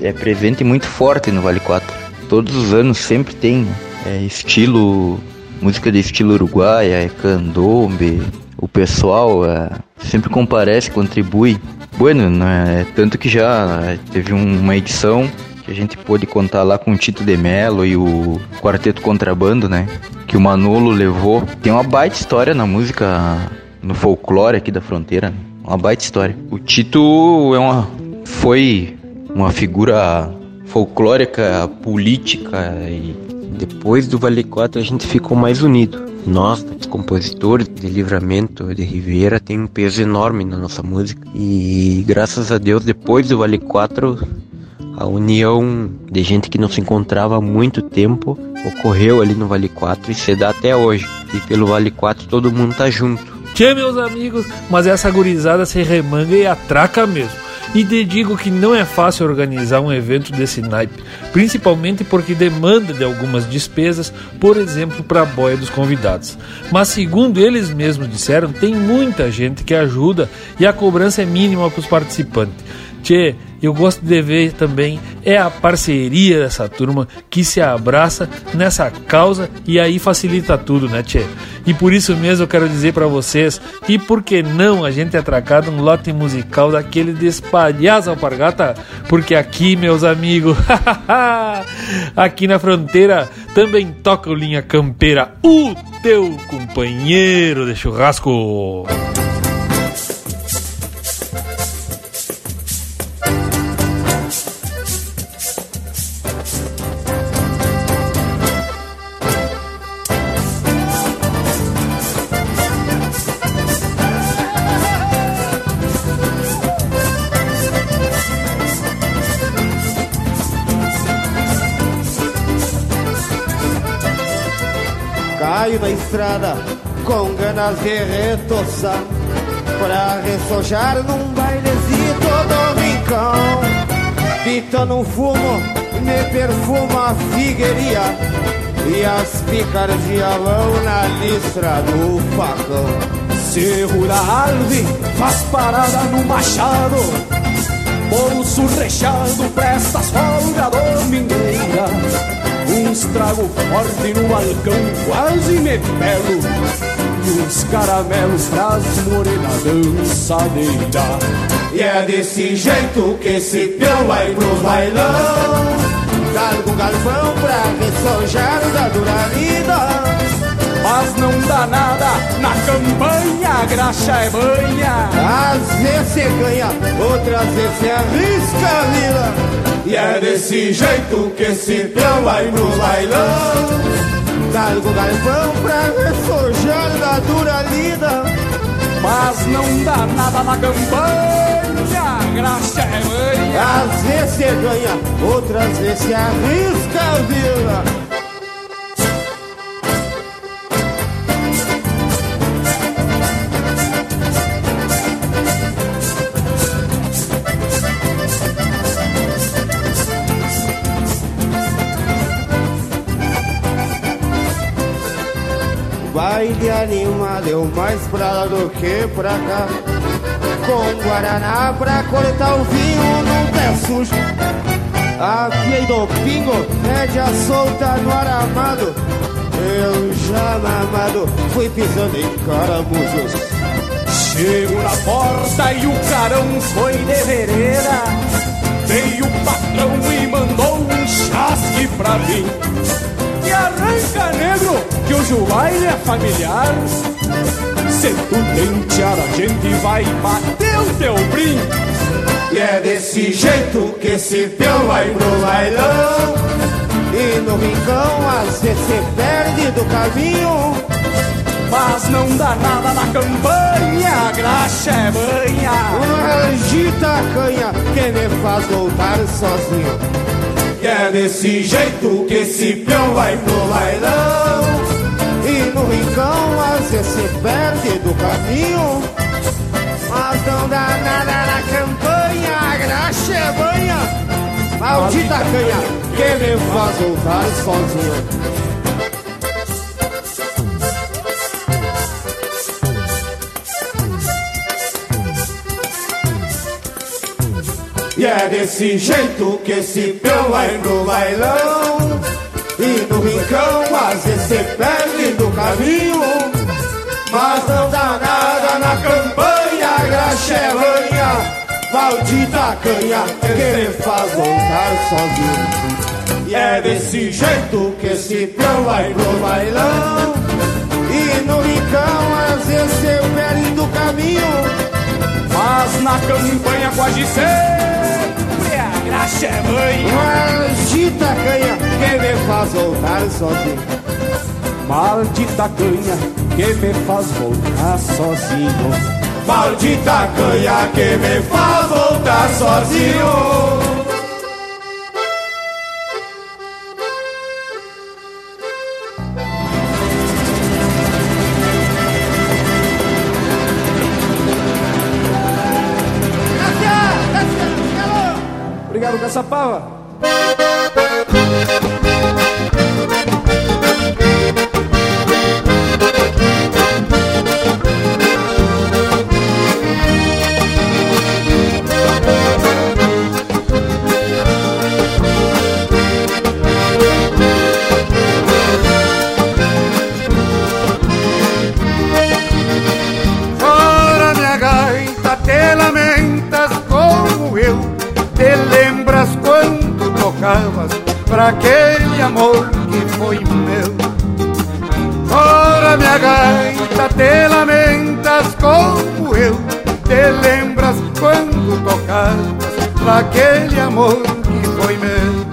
é presente e muito forte no Vale 4. Todos os anos sempre tem é, estilo, música de estilo uruguaia, é candombe. O pessoal é, sempre comparece, contribui. Bueno, né? tanto que já teve uma edição que a gente pôde contar lá com o Tito de Mello e o Quarteto Contrabando, né? Que o Manolo levou. Tem uma baita história na música, no folclore aqui da fronteira, né? Uma baita história. O Tito é uma, foi uma figura folclórica, política e depois do Vale 4 a gente ficou mais unido. Nós, compositores de Livramento de Ribeira, tem um peso enorme na nossa música e graças a Deus depois do Vale 4 a união de gente que não se encontrava há muito tempo ocorreu ali no Vale 4 e se dá até hoje. E pelo Vale 4 todo mundo tá junto. Tchê, meus amigos, mas essa gurizada se remanga e atraca mesmo. E te digo que não é fácil organizar um evento desse naipe, principalmente porque demanda de algumas despesas, por exemplo, para a boia dos convidados. Mas segundo eles mesmos disseram, tem muita gente que ajuda e a cobrança é mínima para os participantes. Tchê, eu gosto de ver também é a parceria dessa turma que se abraça nessa causa e aí facilita tudo, né, Tchê? E por isso mesmo eu quero dizer para vocês, e por que não a gente atracar um lote musical daquele de espalhar alpargata? Porque aqui, meus amigos, aqui na fronteira também toca o Linha Campeira, o teu companheiro de churrasco. Estrada com ganas de retoçar Pra ressojar num bailezito do rincão Pita no fumo, me perfuma a figueiria E as picardias vão na listra do facão. Cerro da Alve faz parada no machado. Bolso recheado pra estas folgas Uns trago forte no balcão, quase me pego E uns caramelos pras morenas dançadeira E é desse jeito que esse peão vai pro bailão Cargo galpão pra ressojar dura vida mas não dá nada na campanha, a graxa é banha. Às vezes você ganha, outras vezes você arrisca a vida. E é desse jeito que esse peão vai pro bailão. Cargo galpão pra ressojar da dura lida. Mas não dá nada na campanha, a graxa é banha. Às vezes você ganha, outras vezes você arrisca a vida. Baile animado, eu mais pra lá do que pra cá. Com Guaraná pra cortar o vinho num pé sujo. Afiei do pingo, rédea solta no aramado. Eu já mamado, fui pisando em caramujos. Chego na porta e o carão foi de vereda. Veio o patrão e mandou um chasque pra mim. Que o baile é familiar. Se tu tentear, a gente vai bater o teu brinco. E é desse jeito que esse peão vai pro bailão. E no rincão às vezes se perde do caminho. Mas não dá nada na campanha, a graxa é banha. Agita a canha que me faz voltar sozinho. E é desse jeito que esse peão vai pro bailão. No rincão às vezes se perde do caminho. Mas não dá nada na campanha, a graxa é banha. Maldita canha que me faz voltar sozinho. E é desse jeito que esse peão vai no bailão E no rincão às vezes se perde do caminho Mas não dá nada na campanha, graxa é ranha Maldita canha que me faz voltar sozinho E é desse jeito que esse peão vai pro bailão E no rincão às vezes se perde do caminho mas na campanha quase sempre a graxa é. Maldita canha que me faz voltar sozinho. Maldita canha que me faz voltar sozinho. Maldita canha que me faz voltar sozinho. Obrigado, Caçapava. Pra aquele amor que foi meu? Ora minha gaita, te lamentas como eu. Te lembras quando tocavas pra aquele amor que foi meu?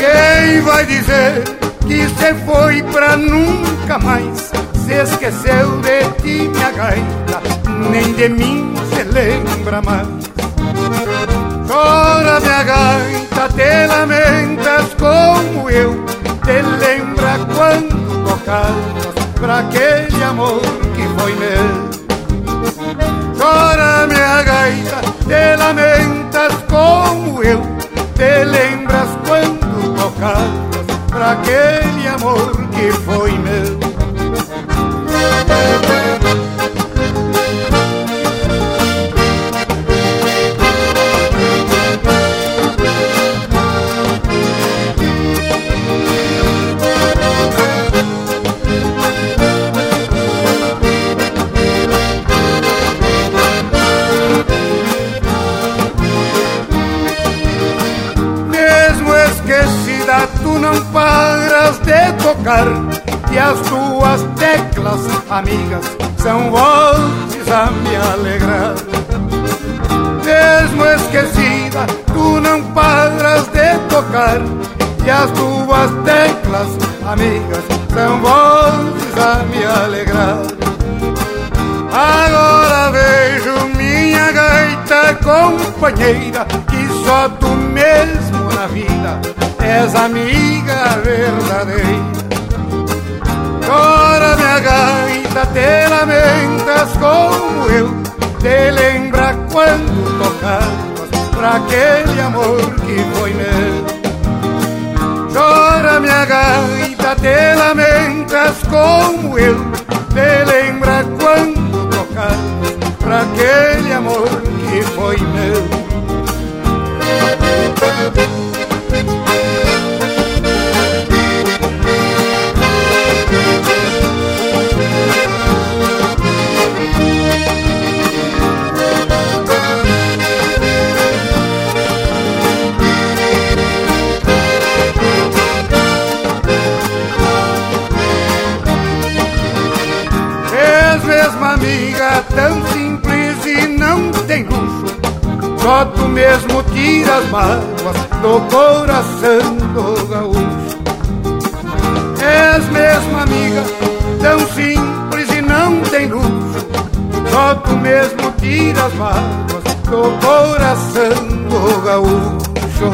Quem vai dizer que cê foi pra nunca mais? Se esqueceu de ti, minha gaita Nem de mim se lembra mais Chora, minha gaita, te lamentas como eu. Te lembra quando tocavas pra aquele amor que foi meu. Chora, minha gaita, te lamentas como eu. Te lembras quando tocavas pra aquele amor que foi meu amigas, são vozes a me alegrar. Mesmo esquecida, tu não paras de tocar. E as tuas teclas, amigas, são vozes a me alegrar. Agora vejo minha gaita companheira Que só tu mesmo na vida és amiga verdadeira te lamentas como eu. Te lembra quando tocavas pra aquele amor que foi meu. Chora minha gaita, te lamentas como eu Só tu mesmo tira as mágoas do coração do gaúcho. És mesmo amiga tão simples e não tem luxo. Só tu mesmo tira as mágoas do coração do gaúcho.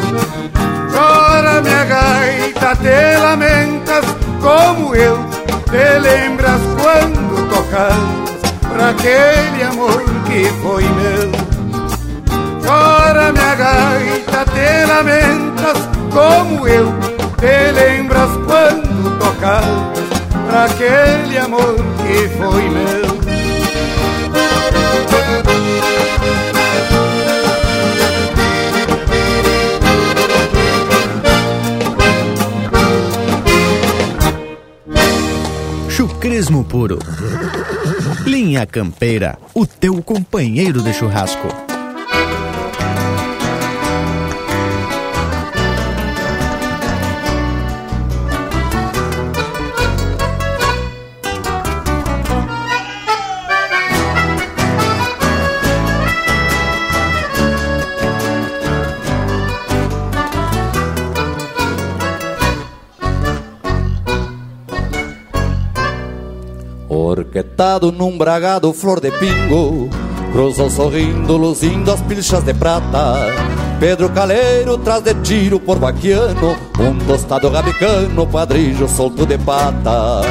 Chora minha gaita, te lamentas como eu Te lembras quando tocavas pra aquele amor que foi meu Chora minha gaita, te lamentas como eu, te lembras quando tocavas pra aquele amor que foi meu. Chucrismo puro. Linha Campeira, o teu companheiro de churrasco. Num bragado flor de pingo Cruzou sorrindo, luzindo as pilchas de prata. Pedro Caleiro traz de tiro por vaquiano Um tostado rabicano, padrilho solto de pata.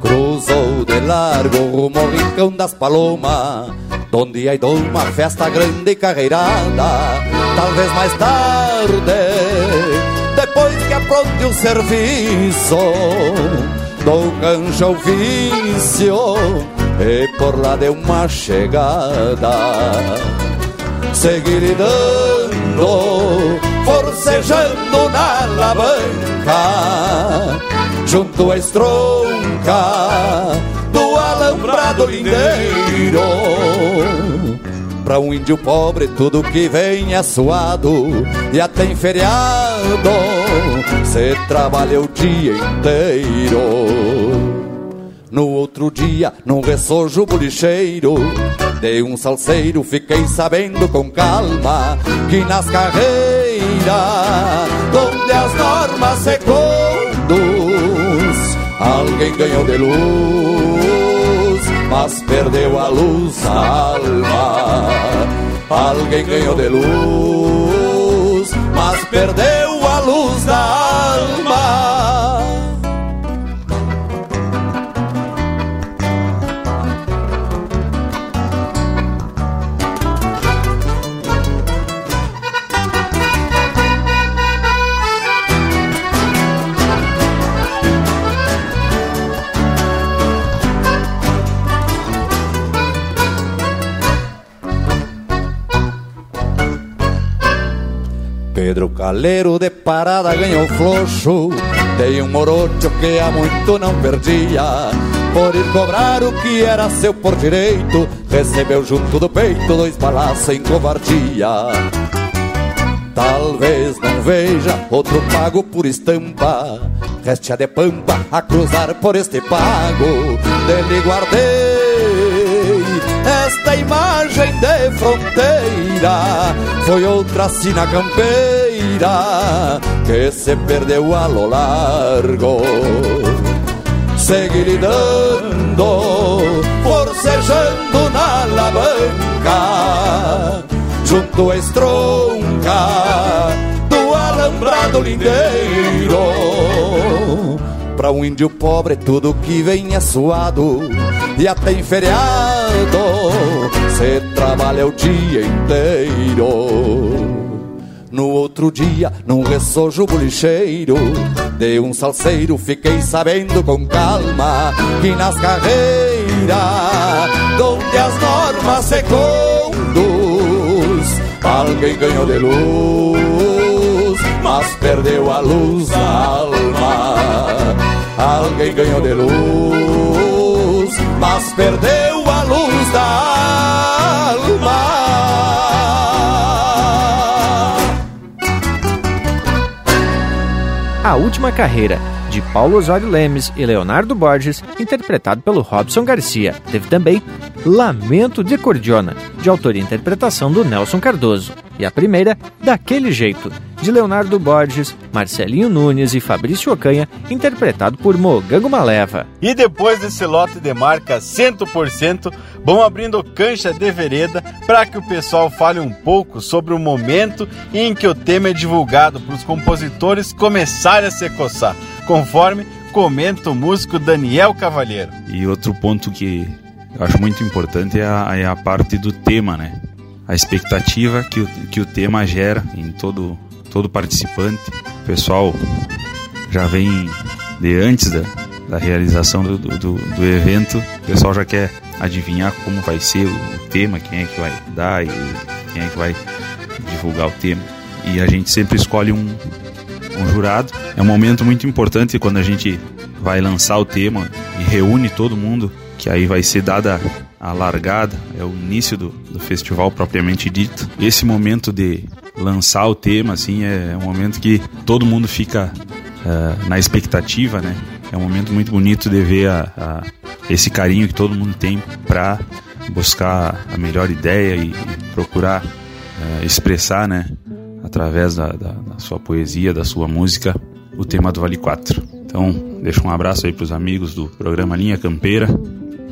Cruzou de largo rumo ao rincão das palomas Donde aí dou uma festa grande e carreirada. Talvez mais tarde Depois que apronte o serviço Dou cancha ao vício E por lá deu uma chegada. Seguir dando Forcejando na alavanca Junto à estronca Do alambrado lindeiro Pra um índio pobre tudo que vem é suado. E até em feriado Cê trabalha o dia inteiro. No outro dia, num ressojo bolicheiro De um salseiro, fiquei sabendo com calma Que nas carreiras, onde as normas se conduz Alguém ganhou de luz, mas perdeu a luz da alma. Alguém ganhou de luz, mas perdeu a luz da alma Pedro Caleiro de parada ganhou floxo Tem um morocho que há muito não perdia. Por ir cobrar o que era seu por direito Recebeu junto do peito dois balaços em covardia. Talvez não veja outro pago por estampa. Reste de pampa a cruzar por este pago. Dele guardei esta imagem de fronteira. Foi outra sina campeira Que se perdeu a lo largo. Seguir dando Forcejando na alavanca Junto à estronca Do alambrado lindeiro Pra um índio pobre tudo que vem é suado E até em feriado Cê trabalha o dia inteiro no outro dia, num ressojo bolicheiro De um salseiro fiquei sabendo com calma Que nas carreiras, onde as normas se conduz Alguém ganhou de luz, mas perdeu a luz da alma. Alguém ganhou de luz, mas perdeu a luz da A Última Carreira, de Paulo Osório Lemes e Leonardo Borges, interpretado pelo Robson Garcia. Teve também Lamento de Cordiona, de autoria e interpretação do Nelson Cardoso. E a primeira, Daquele Jeito, de Leonardo Borges, Marcelinho Nunes e Fabrício Ocanha, interpretado por Mogango Maleva. E depois desse lote de marca 100%, vão abrindo cancha de vereda para que o pessoal fale um pouco sobre o momento em que o tema é divulgado para os compositores começarem a se coçar, conforme comenta o músico Daniel Cavalheiro. E outro ponto que eu acho muito importante é a, é a parte do tema, né? A expectativa que o, que o tema gera em todo, todo participante. O pessoal já vem de antes da, da realização do, do, do, evento, o pessoal já quer adivinhar como vai ser o, tema, quem é que vai dar e quem é que vai divulgar o tema. E a gente sempre escolhe um, um jurado. É um momento muito importante quando a gente vai lançar o tema e reúne todo mundo, que aí vai ser dada a largada, é o início do, do festival propriamente dito. Esse momento de lançar o tema, assim, é um momento que todo mundo fica uh, na expectativa, né? É um momento muito bonito de ver a, a, esse carinho que todo mundo tem para buscar a melhor ideia e, e procurar uh, expressar, né? Através da, da, da sua poesia, da sua música, o tema do Vale 4. Então, deixo um abraço aí para os amigos do programa Linha Campeira,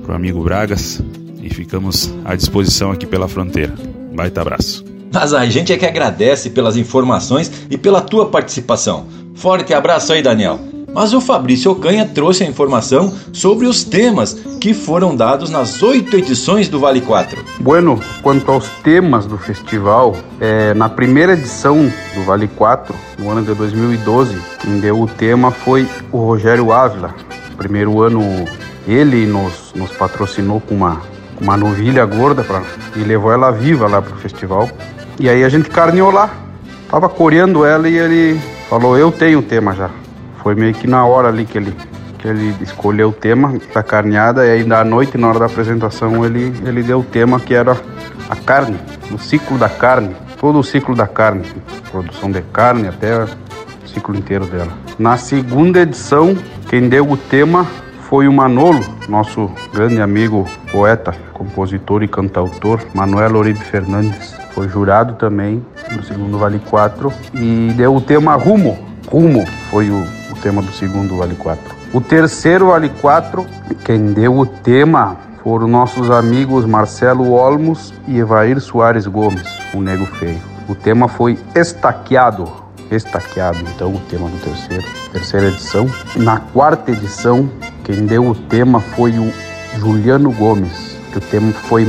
pro amigo Bragas e ficamos à disposição aqui pela fronteira. Baita abraço. Mas a gente é que agradece pelas informações e pela tua participação. Forte abraço aí, Daniel. Mas o Fabrício Ocanha trouxe a informação sobre os temas que foram dados nas oito edições do Vale 4. Bueno, quanto aos temas do festival, é, na primeira edição do Vale 4, no ano de 2012, quem deu o tema foi o Rogério Ávila. Primeiro ano ele nos, nos patrocinou com uma, uma novilha gorda pra, e levou ela viva lá pro festival. E aí a gente carneou lá. Tava coreando ela e ele falou, eu tenho o tema já. Foi meio que na hora ali que ele, que ele escolheu o tema da carneada e ainda à noite, na hora da apresentação, ele, ele deu o tema que era a carne, o ciclo da carne, todo o ciclo da carne, produção de carne até o ciclo inteiro dela. Na segunda edição, quem deu o tema foi o Manolo, nosso grande amigo, poeta, compositor e cantautor, Manuel Oribe Fernandes. Foi jurado também no segundo Vale 4 e deu o tema Rumo. Rumo foi o, o tema do segundo Vale 4. O terceiro Vale 4, quem deu o tema foram nossos amigos Marcelo Olmos e Evair Soares Gomes, o Nego Feio. O tema foi Estaqueado, estaqueado, então, o tema do terceiro, terceira edição. Na quarta edição, quem deu o tema foi o Juliano Gomes, que o tema foi,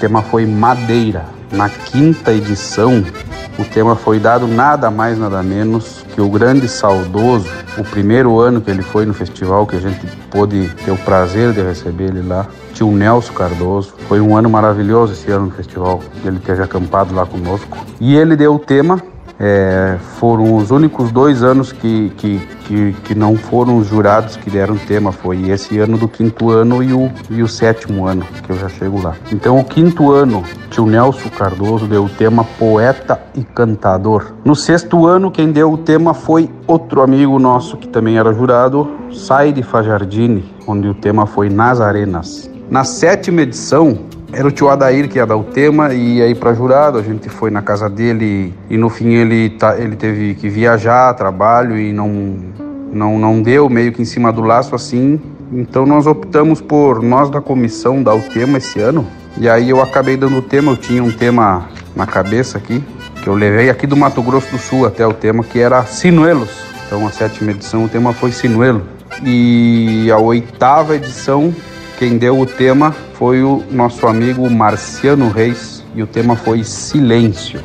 tema foi Madeira. Na quinta edição, o tema foi dado nada mais, nada menos que o grande saudoso, o primeiro ano que ele foi no festival, que a gente pôde ter o prazer de receber ele lá, tio Nelson Cardoso. Foi um ano maravilhoso esse ano no festival, ele teve acampado lá conosco. E ele deu o tema é, foram os únicos dois anos que, que, que, que, não foram os jurados que deram tema. Foi esse ano do quinto ano e o, e o sétimo ano, que eu já chego lá. Então, o quinto ano, tio Nelson Cardoso deu o tema Poeta e Cantador. No sexto ano, quem deu o tema foi outro amigo nosso que também era jurado, Sai de Fajardini, onde o tema foi Nas Arenas. Na sétima edição, era o tio Adair que ia dar o tema e aí para jurado a gente foi na casa dele e no fim ele tá, ele teve que viajar, trabalho e não não não deu meio que em cima do laço assim. Então nós optamos por nós da comissão dar o tema esse ano. E aí eu acabei dando o tema, eu tinha um tema na cabeça aqui, que eu levei aqui do Mato Grosso do Sul até o tema que era Sinuelos. Então a sétima edição o tema foi Sinuelo. E a oitava edição quem deu o tema foi o nosso amigo Marciano Reis e o tema foi Silêncio.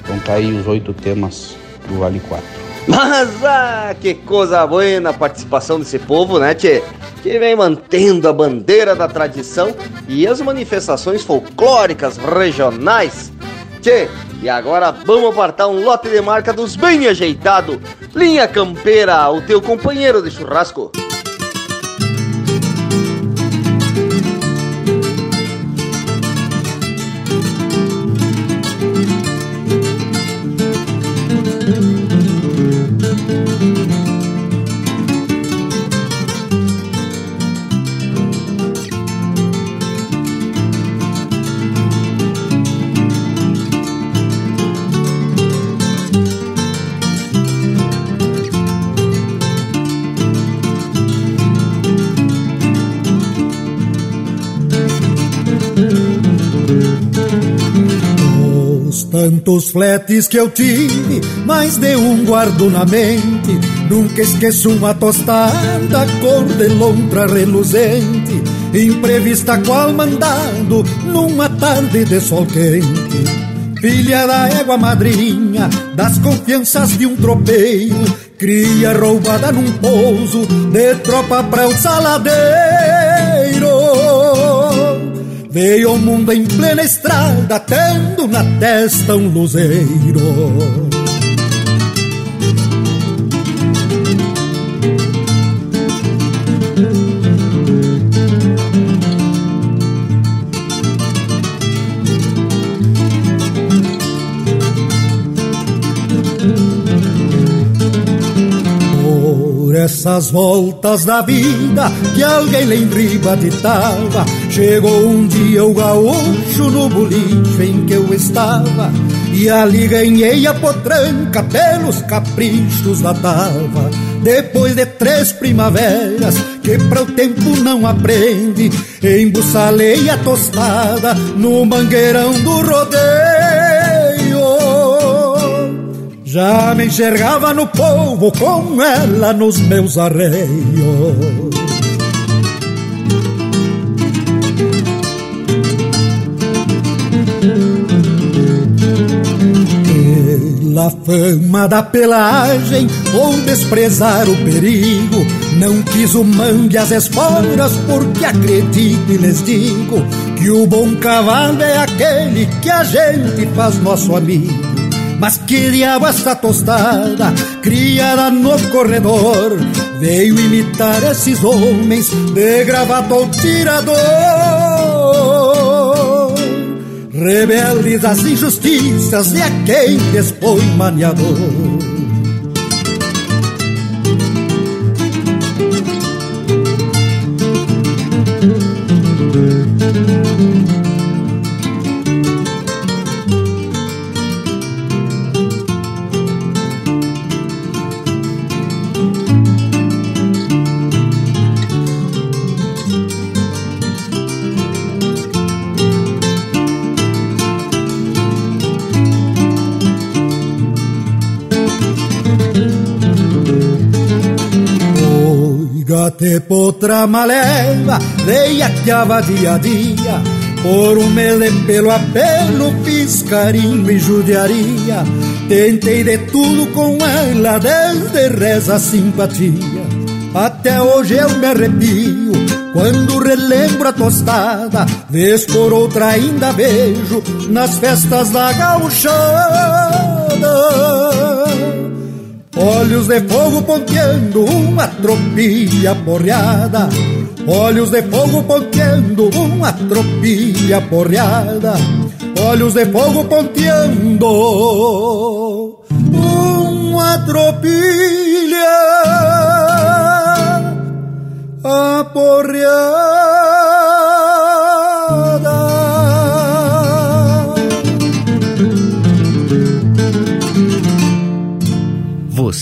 Então tá aí os oito temas do Vale 4. Mas, ah, que coisa boa a participação desse povo, né, tchê? Que vem mantendo a bandeira da tradição e as manifestações folclóricas regionais. Tchê, e agora vamos apartar um lote de marca dos bem ajeitado. Linha Campeira, o teu companheiro de churrasco. Tantos fletes que eu tive, mais de um guardo na mente. Nunca esqueço uma tostada, cor de lontra reluzente. Imprevista qual mandado, numa tarde de sol quente. filha da égua madrinha, das confianças de um tropeiro, cria roubada num pouso, de tropa pra o saladeiro. Veio ao mundo em plena estrada, tendo na testa um luzeiro. Nessas voltas da vida que alguém riba ditava. Chegou um dia o gaúcho no boliche em que eu estava E ali ganhei a potranca pelos caprichos da tava. Depois de três primaveras que para o tempo não aprende Embussalei a tostada no mangueirão do rodeio já me enxergava no povo com ela nos meus arreios. Pela fama da pelagem ou desprezar o perigo, não quis o mangue as esporas, porque acredito e lhes digo que o bom cavalo é aquele que a gente faz nosso amigo. Mas que diabo esta tostada, criada no corredor, veio imitar esses homens de gravata ou tirador. Rebeldes às injustiças de a quem expõe maniador. Te potra maleva, veia que ava dia a dia. Por um mele pelo apelo, fiz carinho e judiaria. Tentei de tudo com ela, desde reza simpatia. Até hoje eu me arrepio quando relembro a tostada. Vez por outra ainda vejo nas festas da gauchada Olhos de fogo ponteando uma tropilha porreada Olhos de fogo ponteando uma tropilha porreada Olhos de fogo ponteando uma tropilha aporreada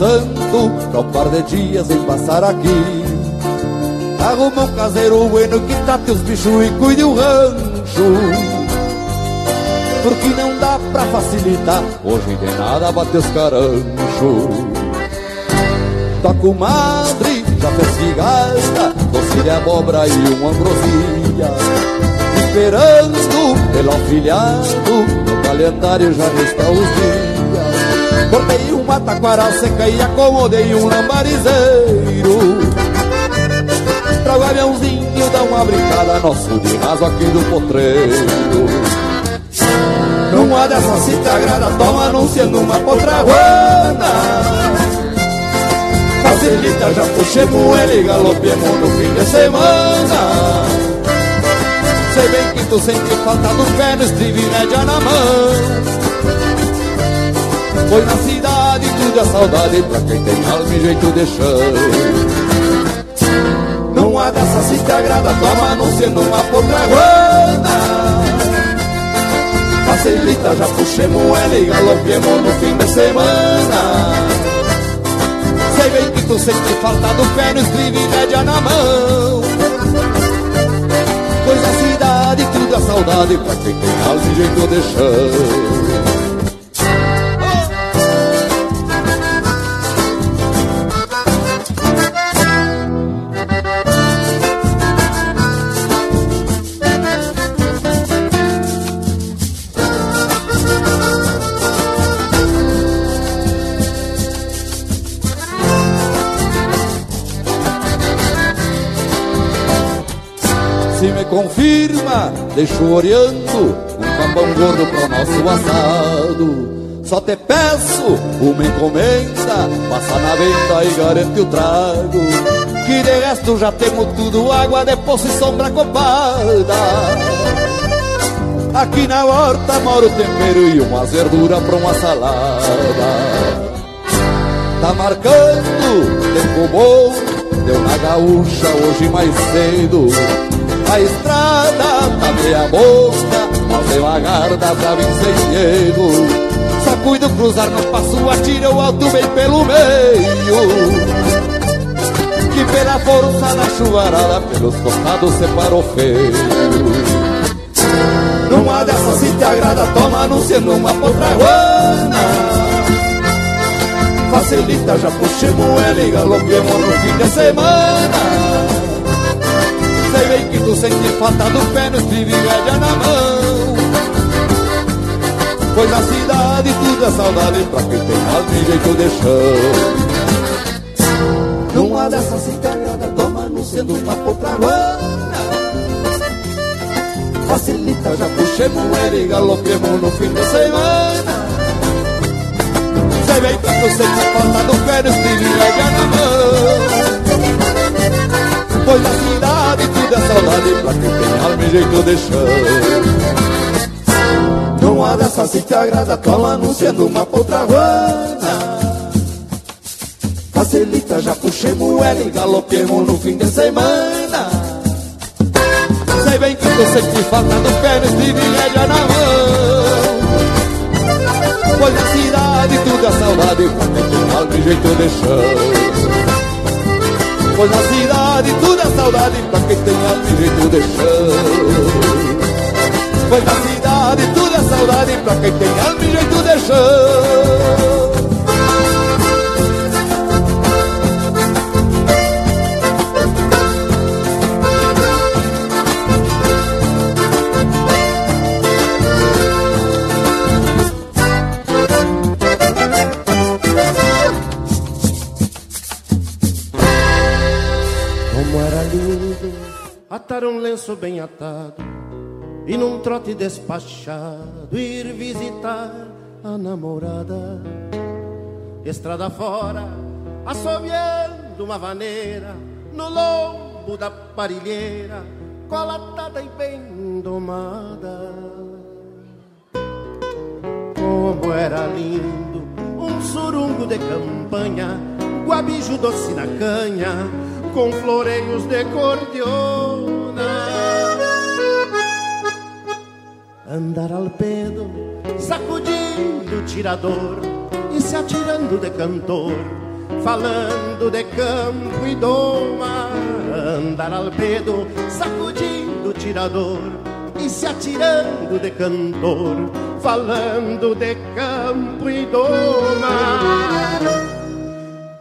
Santo um par de dias em passar aqui. Arruma um caseiro bueno que trate os bichos e cuide o rancho. Porque não dá pra facilitar Hoje de nada bate os caranchos. Tua comadre já fez figada Doce de abóbora e uma ambrosia. Esperando pelo afilhado No calendário já estão os dias Cortei uma taquara seca e acomodei um lambarizeiro. Trago aviãozinho, dá uma brincada Nosso de raso aqui do potreiro. Numa dessas se te agrada, toma anunciando uma potraguana Facilita, já puxemos ele galopemos no fim de semana. Sei bem que tu sente falta do pé no estribo e média na mão Pois na cidade tudo é saudade pra quem tem alma e jeito de chão. Numa dessas se te agrada, toma anunciando uma potraguana Facilita, já puxemos ela e galopemos no fim de semana. Sei bem que tu sente falta do pé no estribo média na mão. Pois a cidade tudo é saudade pra quem tem alma e jeito de chão confirma, deixo oreando um cambão gordo pro nosso assado. Só te peço uma encomenda, passa na venda e garante o trago. Que de resto já temos tudo, água de poço e sombra copada. Aqui na horta mora o tempero e umas verduras pra uma salada. Tá marcando tempo bom, deu na gaúcha hoje mais cedo. A estrada tá meia boca, mas devagar dá pra vir sem medo. Só cuido cruzar no passo, atira o alto bem pelo meio. Que pela força da chuvarada, pelos costados separou feio. Numa dessas se te agrada, toma anunciando uma potraguana. Facilita, já puxemos ela e galopemos no fim de semana. Sei bem que tu sente falta do pé no e média na mão. Pois na cidade tudo é saudade pra quem tem alma e jeito de chão. Numa dessas se toma anunciando uma potraguana Facilita, já puxemos ela e galopemos no fim de semana. Sei bem que tu sente falta do pé no e média na mão Pois na cidade tudo é saudade pra quem tem alma e jeito de chão. Numa dessas se te agrada, cola anunciando uma potraguana Facilita, já puxemos ela e galopemos no fim de semana. Sei bem que tu sente falta do pé no estribo e média na mão. Pois na cidade tudo é saudade pra quem tem alma e jeito de chão. Pois na cidade tudo é saudade pra quem tem alma e jeito de chão. Pois na cidade tudo é saudade pra quem tem alma e jeito de chão lenço bem atado e num trote despachado ir visitar a namorada. Estrada fora, assoviando uma vaneira no lombo da parilheira, colatada e bem domada. Como era lindo um surungo de campanha, guabijo doce na canha, com floreios de cordiona. Andar ao pedo, sacudindo o tirador e se atirando de cantor, falando de campo e doma. Andar ao pedo, sacudindo o tirador e se atirando de cantor, falando de campo e doma.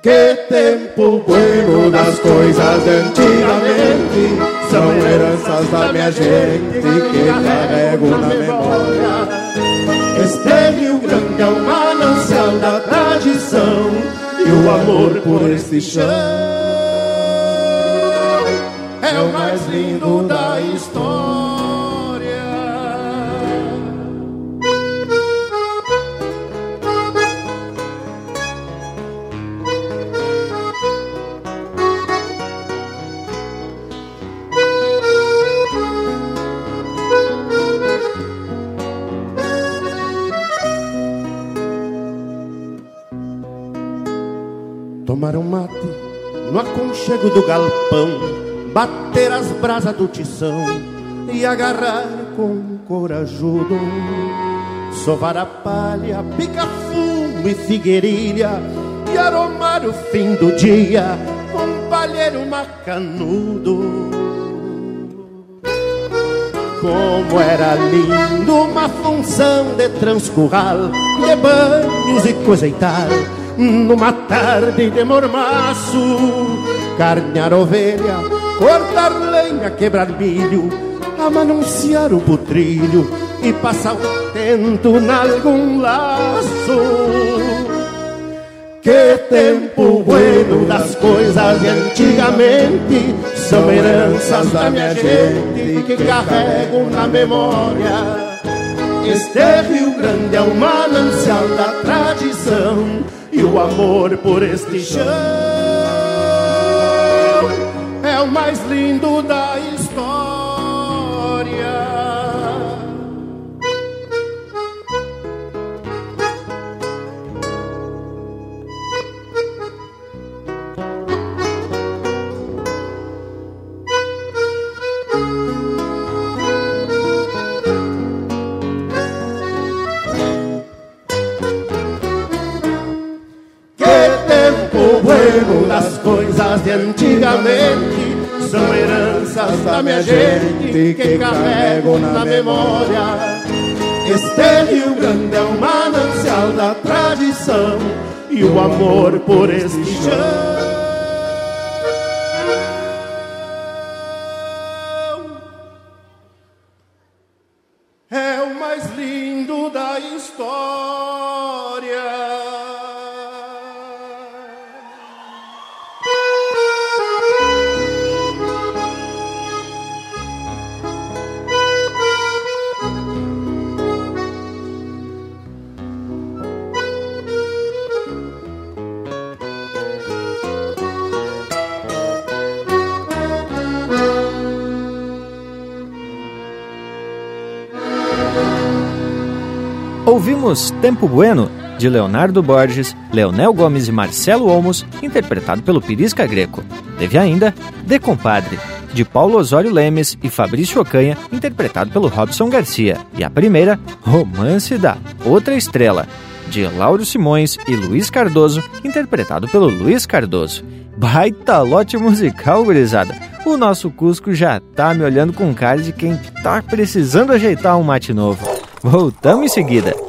Que tempo bueno das coisas de antigamente São heranças da minha gente que carrego na memória Este Rio Grande é o manancial da tradição e o amor por este chão é o mais lindo da história. Tomar um mate no aconchego do galpão, bater as brasas do tição e agarrar com corajudo. Sovar a palha, pica fumo e figueirilha e aromar o fim do dia com palheiro macanudo. Como era lindo uma função de transcurral, de banhos e coisa e tal, numa tarde de mormaço, carnear ovelha, cortar lenha, quebrar milho, amanunciar o putrilho e passar o tento nalgum laço. Que tempo bueno das coisas de antigamente São heranças da minha gente que carrego na memória Este Rio Grande é o manancial da tradição E o amor por este chão É o mais lindo da de antigamente são heranças da minha gente que carrego na memória. Este Rio Grande é o manancial da tradição e o amor por este chão. Ouvimos Tempo Bueno, de Leonardo Borges, Leonel Gomes e Marcelo Olmos, interpretado pelo Pirisca Greco. Teve ainda De Compadre, de Paulo Osório Lemes e Fabrício Ocanha, interpretado pelo Robson Garcia. E a primeira, Romance da Outra Estrela, de Lauro Simões e Luiz Cardoso, interpretado pelo Luiz Cardoso. Baita lote musical, gurizada. O nosso Cusco já tá me olhando com cara de quem tá precisando ajeitar um mate novo. Voltamos em seguida.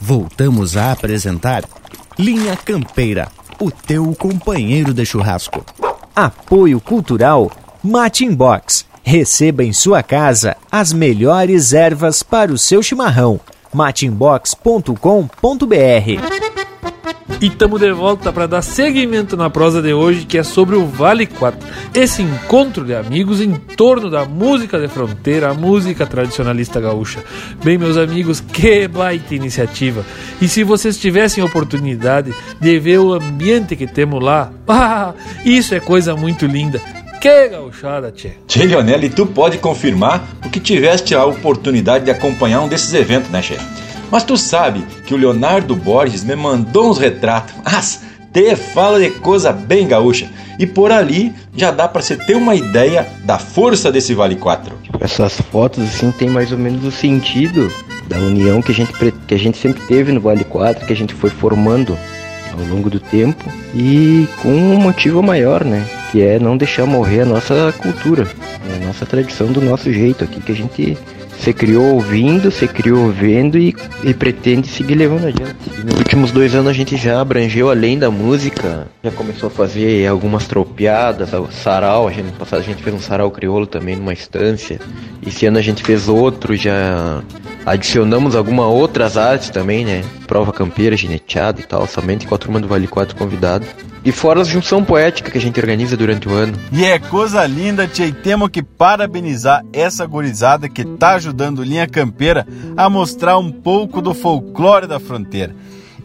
Voltamos a apresentar Linha Campeira, o teu companheiro de churrasco. Apoio Cultural Mate Inbox. Receba em sua casa as melhores ervas para o seu chimarrão. mateinbox.com.br E estamos de volta para dar seguimento na prosa de hoje, que é sobre o Vale 4. Esse encontro de amigos em torno da música de fronteira, a música tradicionalista gaúcha. Bem, meus amigos, que baita iniciativa! E se vocês tivessem oportunidade de ver o ambiente que temos lá, ah, isso é coisa muito linda. Que gauchada, tchê! Tchê, Leonel, e tu pode confirmar porque tiveste a oportunidade de acompanhar um desses eventos, né, Tchê? Mas tu sabe que o Leonardo Borges me mandou uns retratos. As, te fala de coisa bem gaúcha. E por ali já dá para você ter uma ideia da força desse Vale 4. Essas fotos assim tem mais ou menos o sentido da união que a gente, que a gente sempre teve no Vale 4, que a gente foi formando ao longo do tempo e com um motivo maior, né? Que é não deixar morrer a nossa cultura, a nossa tradição do nosso jeito aqui, que a gente Você criou ouvindo, você criou vendo e, e pretende seguir levando adiante. E nos últimos dois anos a gente já abrangeu além da música, já começou a fazer algumas tropeadas, sarau, a gente, passado a gente fez um sarau crioulo também numa estância. Esse ano a gente fez outro, já adicionamos algumas outras artes também, né? Prova campeira, gineteada e tal, somente com a turma do Vale 4 convidado. E fora a junção poética que a gente organiza durante o ano. E é coisa linda, tia, e temos que parabenizar essa gurizada que tá ajudando Linha Campeira a mostrar um pouco do folclore da fronteira.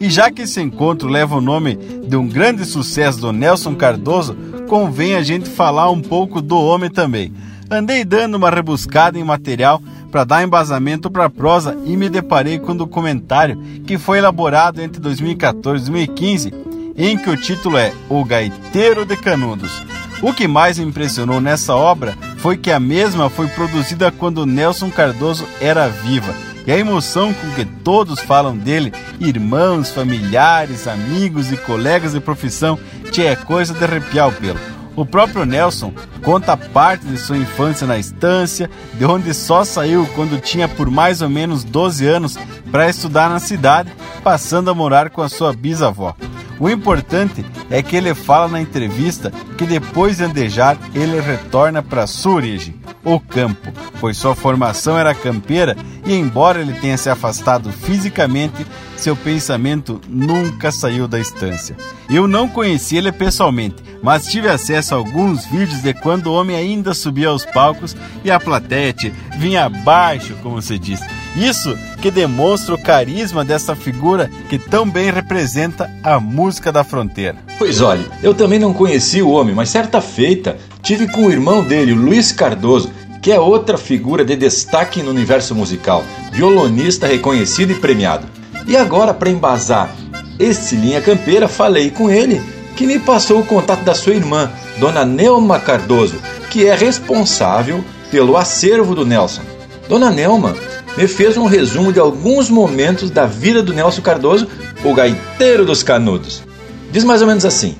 E já que esse encontro leva o nome de um grande sucesso do Nelson Cardoso, convém a gente falar um pouco do homem também. Andei dando uma rebuscada em material para dar embasamento para a prosa e me deparei com um documentário que foi elaborado entre 2014 e 2015, em que o título é O Gaiteiro de Canudos. O que mais me impressionou nessa obra foi que a mesma foi produzida quando Nelson Cardoso era viva. E a emoção com que todos falam dele, irmãos, familiares, amigos e colegas de profissão, é coisa de arrepiar o pelo. O próprio Nelson conta parte de sua infância na estância, de onde só saiu quando tinha por mais ou menos 12 anos para estudar na cidade, passando a morar com a sua bisavó. O importante é que ele fala na entrevista que depois de andejar, ele retorna para sua origem, o campo, pois sua formação era campeira e, embora ele tenha se afastado fisicamente, seu pensamento nunca saiu da estância. Eu não conheci ele pessoalmente, mas tive acesso a alguns vídeos de quando o homem ainda subia aos palcos e a plateia vinha abaixo, como se diz. Isso que demonstra o carisma dessa figura que tão bem representa a música da fronteira. Pois olha, eu também não conheci o homem, mas certa feita tive com o irmão dele, Luiz Cardoso, que é outra figura de destaque no universo musical, violonista reconhecido e premiado. E agora, para embasar esse linha campeira, falei com ele que me passou o contato da sua irmã, Dona Nelma Cardoso, que é responsável pelo acervo do Nelson. Dona Nelma me fez um resumo de alguns momentos da vida do Nelson Cardoso, o gaiteiro dos canudos. Diz mais ou menos assim: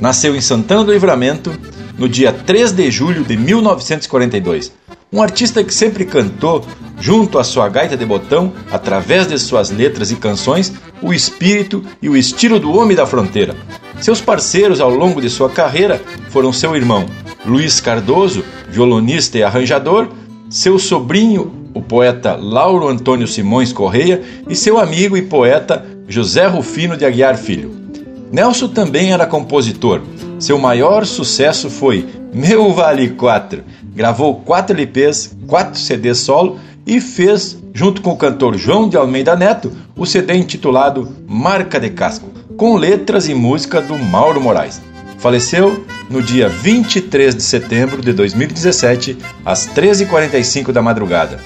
nasceu em Santana do Livramento no dia 3 de julho de 1942. Um artista que sempre cantou, junto à sua gaita de botão, através de suas letras e canções, o espírito e o estilo do homem da fronteira. Seus parceiros ao longo de sua carreira foram seu irmão Luiz Cardoso, violonista e arranjador, seu sobrinho, o poeta Lauro Antônio Simões Correia, e seu amigo e poeta José Rufino de Aguiar Filho. Nelson também era compositor. Seu maior sucesso foi Meu Vale 4. Gravou quatro LPs, quatro CDs solo e fez, junto com o cantor João de Almeida Neto, o CD intitulado Marca de Casco, com letras e música do Mauro Moraes. Faleceu no dia 23 de setembro de 2017, às 13h45 da madrugada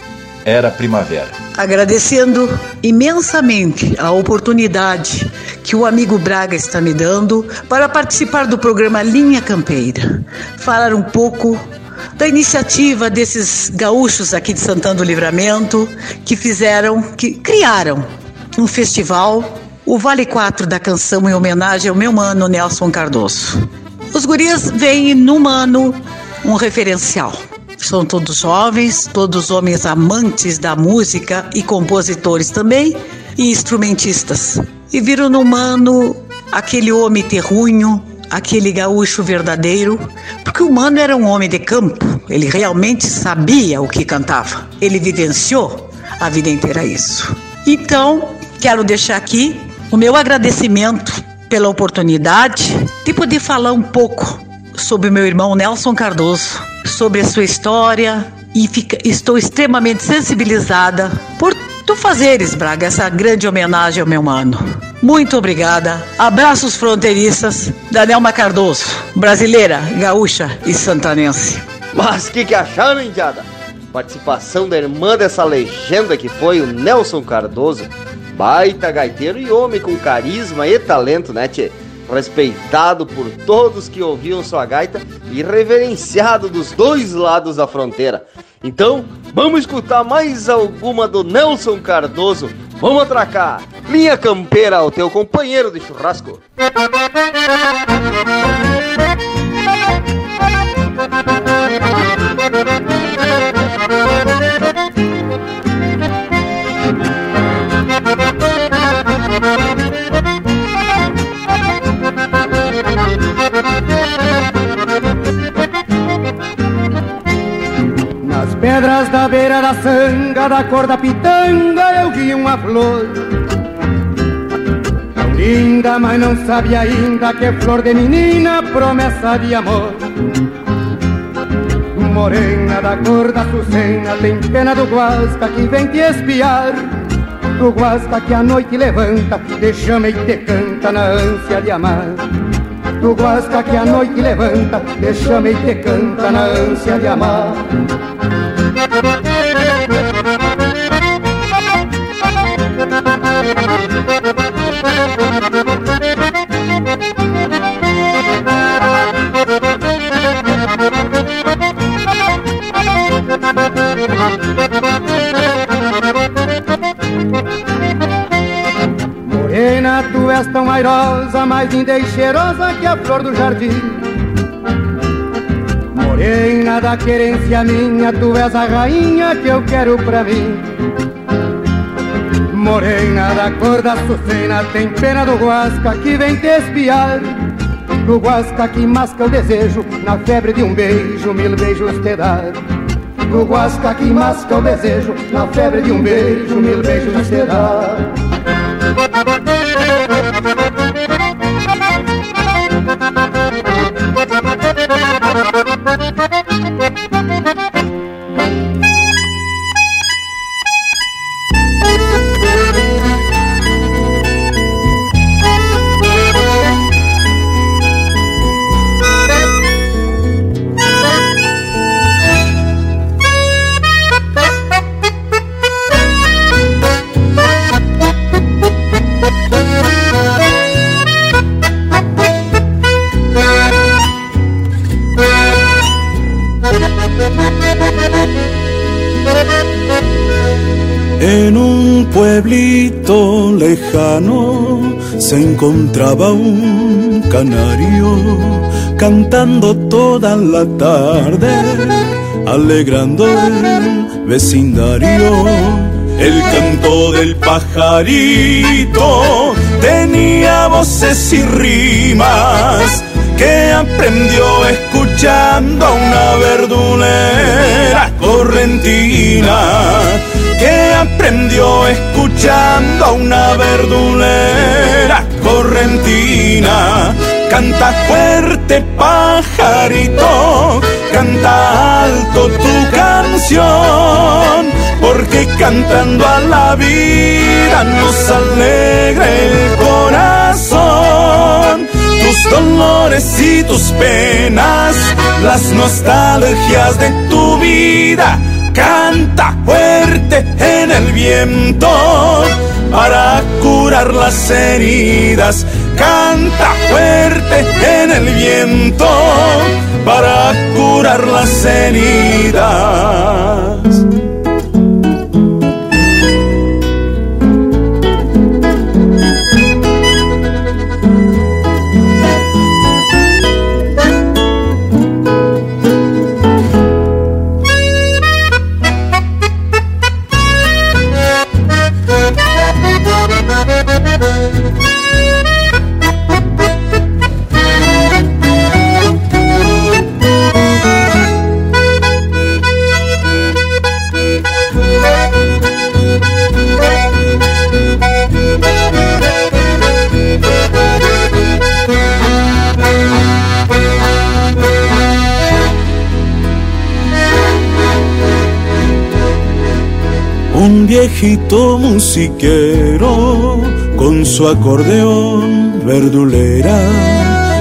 era primavera. Agradecendo imensamente a oportunidade que o amigo Braga está me dando para participar do programa Linha Campeira. Falar um pouco da iniciativa desses gaúchos aqui de Santana do Livramento que fizeram, que criaram um festival, o Vale 4 da Canção em homenagem ao meu mano Nelson Cardoso. Os gurias veem no mano um referencial. São todos jovens, todos homens amantes da música e compositores também, e instrumentistas. E viram no Mano aquele homem terrunho, aquele gaúcho verdadeiro, porque o Mano era um homem de campo, ele realmente sabia o que cantava, ele vivenciou a vida inteira isso. Então, quero deixar aqui o meu agradecimento pela oportunidade de poder falar um pouco sobre meu irmão Nelson Cardoso, sobre a sua história e fica, estou extremamente sensibilizada por tu fazeres, Braga, essa grande homenagem ao meu mano. Muito obrigada. Abraços fronteiriças da Nelma Cardoso, brasileira, gaúcha e santanense. Mas que que acharam, indiada? Participação da irmã dessa legenda que foi o Nelson Cardoso, baita gaiteiro e homem com carisma e talento, né, tchê? Respeitado por todos que ouviam sua gaita e reverenciado dos dois lados da fronteira. Então, vamos escutar mais alguma do Nelson Cardoso. Vamos atracar! Linha Campeira, o teu companheiro de churrasco. pedras da beira da sanga, da cor da pitanga, eu vi uma flor. Tão linda, mas não sabe ainda que é flor de menina, promessa de amor. Morena da cor da Sucena, tem pena do guasca que vem te espiar. Do guasca que a noite levanta, te chama e te canta na ânsia de amar. Do guasca que a noite levanta, te chama e te canta na ânsia de amar. Morena, tu és tão airosa, mais linda e cheirosa que a flor do jardim. Morena da querência minha, tu és a rainha que eu quero pra mim. Morena da cor da Sucena, tem pena do Guasca que vem te espiar. Do Guasca que masca o desejo, na febre de um beijo, mil beijos te dar. Do Guasca que masca o desejo, na febre de um beijo, mil beijos te dar. Encontraba un canario cantando toda la tarde, alegrando el vecindario. El canto del pajarito tenía voces y rimas que aprendió escuchando a una verdulera correntina que aprendió escuchando a una verdulera correntina. Canta fuerte pajarito, canta alto tu canción, porque cantando a la vida nos alegra el corazón. Tus dolores y tus penas, las nostalgias de tu vida canta fuerte en el viento para curar las heridas. Canta fuerte en el viento para curar las heridas. Viejito musiquero con su acordeón verdulera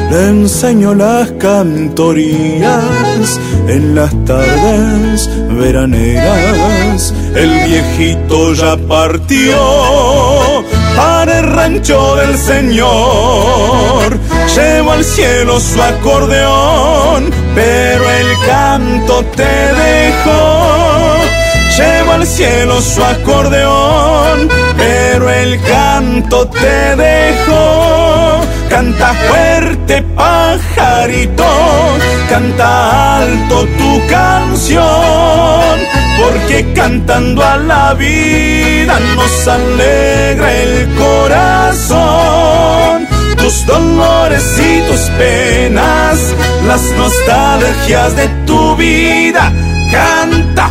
le enseñó las cantorías en las tardes veraneras. El viejito ya partió para el rancho del Señor. Llevó al cielo su acordeón, pero el canto te dejó llevo al cielo su acordeón, pero el canto te dejó. Canta fuerte pajarito, canta alto tu canción, porque cantando a la vida nos alegra el corazón. Tus dolores y tus penas, las nostalgias de tu vida, canta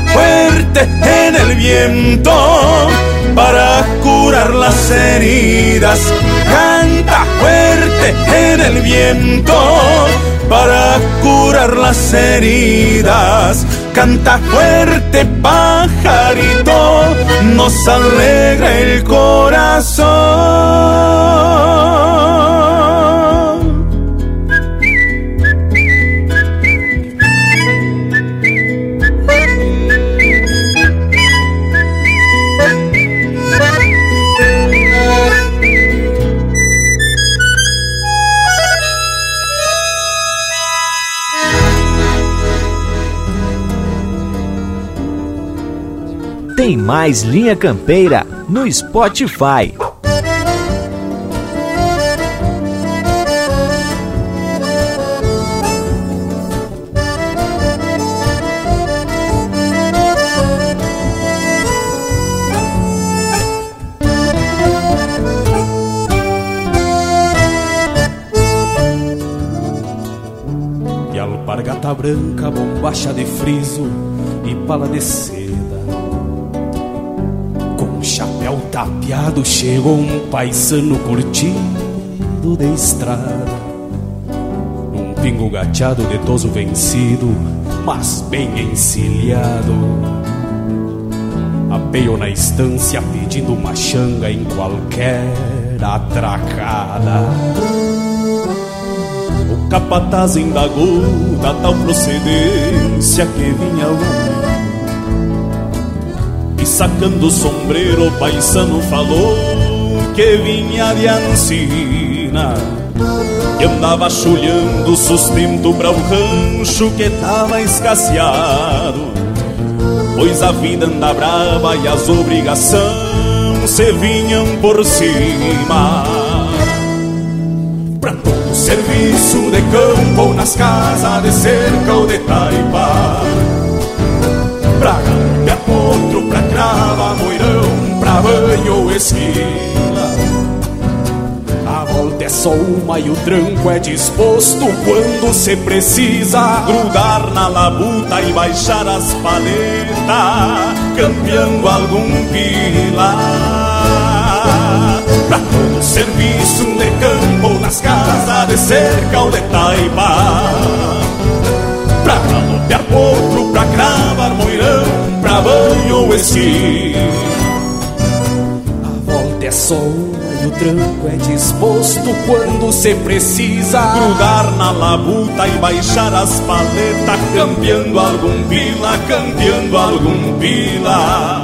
fuerte en el viento para curar las heridas. Canta fuerte en el viento para curar las heridas. Canta fuerte pajarito, nos alegra el corazón. Mais Linha Campeira no Spotify. E alpargata branca, bombacha de friso e pala de seda. Tapeado chegou um paisano curtido de estrada. Um pingo gateado de toso vencido, mas bem encilhado. Apeio na estância pedindo uma xanga em qualquer atracada. O capataz indagou da tal procedência que vinha o E sacando o sombreiro, o paisano falou que vinha de Ancina Que andava chulhando sustento para o rancho que tava escasseado. Pois a vida anda brava e as obrigações se vinham por cima. Serviço de campo ou nas casas de cerca ou de taipa esquila A volta é só uma e o tranco é disposto. Quando se precisa Grudar na labuta e baixar as paletas Campeando algum pilar. Pra todo serviço de campo nas casas de cerca ou de taipa. Pra galopear potro, pra cravar moirão, pra banho ou esqui. A volta é uma e o tranco é disposto quando se precisa. Grudar na labuta e baixar as paletas Campeando algum pila, campeando algum pila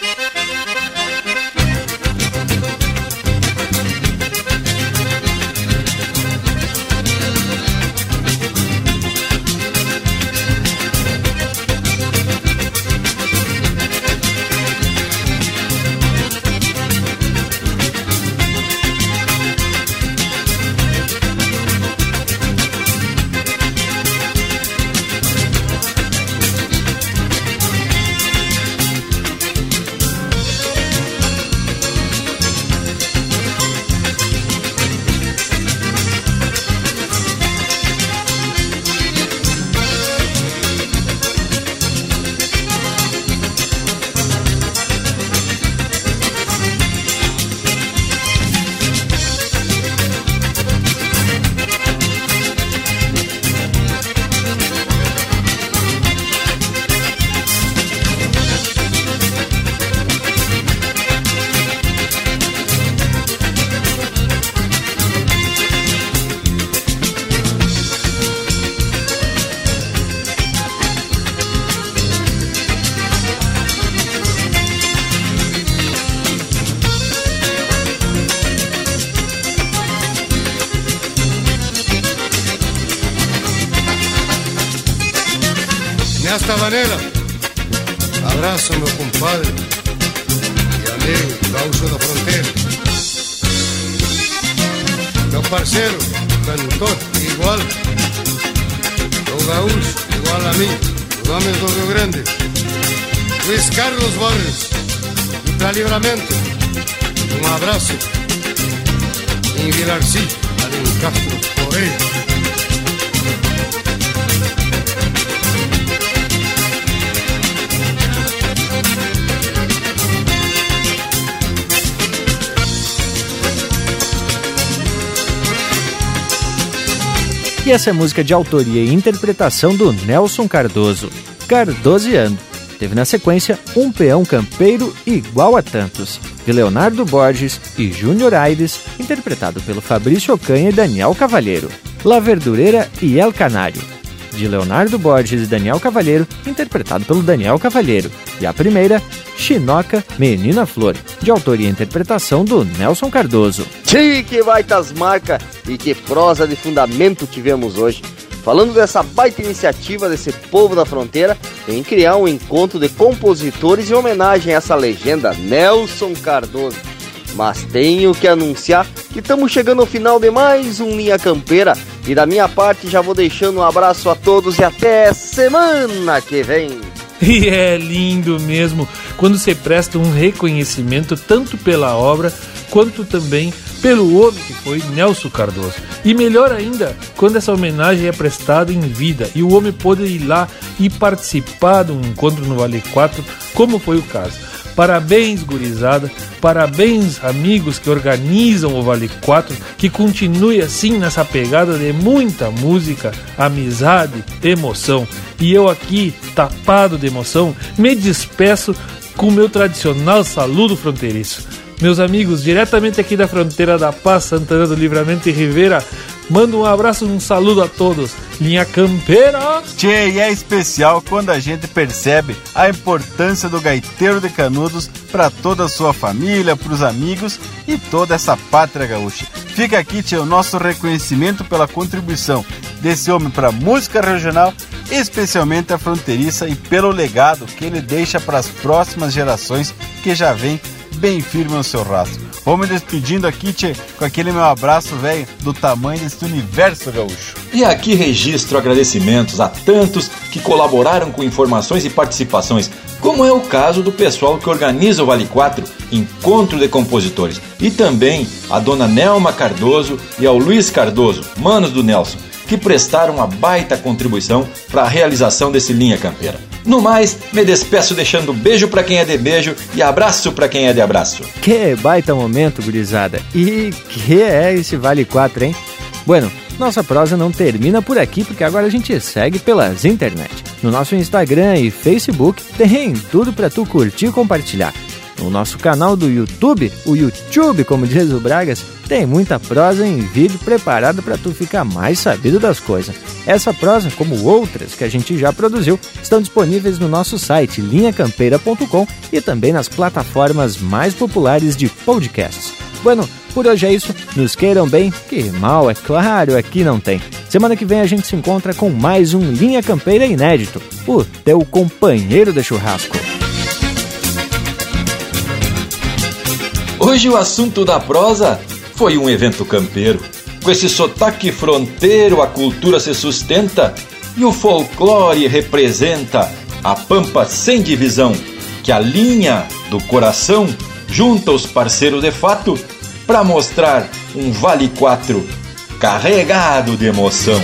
E essa é música de autoria e interpretação do Nelson Cardoso, Cardoseando. Teve na sequência Um Peão Campeiro Igual a Tantos, de Leonardo Borges e Júnior Aires, interpretado pelo Fabrício Ocanha e Daniel Cavalheiro. La Verdureira e El Canário, de Leonardo Borges e Daniel Cavalheiro, interpretado pelo Daniel Cavalheiro. E a primeira, Chinoca Menina Flor, de autoria e interpretação do Nelson Cardoso. Tchê, que baitas marcas e que prosa de fundamento tivemos hoje. Falando dessa baita iniciativa desse povo da fronteira em criar um encontro de compositores em homenagem a essa legenda Nelson Cardoso. Mas tenho que anunciar que estamos chegando ao final de mais um Linha Campeira e da minha parte já vou deixando um abraço a todos e até semana que vem. E é lindo mesmo quando se presta um reconhecimento tanto pela obra quanto também pelo homem que foi Nelson Cardoso. E melhor ainda, quando essa homenagem é prestada em vida e o homem pode ir lá e participar de um encontro no Vale 4, como foi o caso. Parabéns, gurizada. Parabéns, amigos que organizam o Vale 4. Que continue assim nessa pegada de muita música, amizade, emoção. E eu aqui, tapado de emoção, me despeço com o meu tradicional saludo fronteiriço. Meus amigos, diretamente aqui da fronteira da Paz, Santana do Livramento e Rivera, mando um abraço, um saludo a todos. Linha Campeira! Tchê, e é especial quando a gente percebe a importância do gaiteiro de Canudos para toda a sua família, para os amigos e toda essa pátria gaúcha. Fica aqui, tchê, o nosso reconhecimento pela contribuição desse homem para a música regional, especialmente a fronteiriça, e pelo legado que ele deixa para as próximas gerações que já vêm bem firme no seu rastro. Vou me despedindo aqui, tchê, com aquele meu abraço, velho, do tamanho desse universo gaúcho. E aqui registro agradecimentos a tantos que colaboraram com informações e participações, como é o caso do pessoal que organiza o Vale 4, Encontro de Compositores, e também a dona Nelma Cardoso e ao Luiz Cardoso, manos do Nelson, que prestaram uma baita contribuição para a realização desse Linha Campeira. No mais, me despeço deixando beijo para quem é de beijo e abraço para quem é de abraço. Que baita momento, gurizada. E que é esse Vale 4, hein? Bueno, nossa prosa não termina por aqui, porque agora a gente segue pelas internet. No nosso Instagram e Facebook tem tudo para tu curtir e compartilhar. No nosso canal do YouTube, o YouTube, como diz o Bragas, tem muita prosa em vídeo preparado para tu ficar mais sabido das coisas. Essa prosa, como outras que a gente já produziu, estão disponíveis no nosso site linhacampeira.com e também nas plataformas mais populares de podcasts. Bueno, por hoje é isso. Nos queiram bem, que mal, é claro, aqui não tem. Semana que vem a gente se encontra com mais um Linha Campeira inédito, o teu companheiro de churrasco. Hoje o assunto da prosa foi um evento campeiro. Com esse sotaque fronteiro, a cultura se sustenta e o folclore representa a pampa sem divisão, que a linha do coração junta os parceiros de fato para mostrar um Vale 4 carregado de emoção.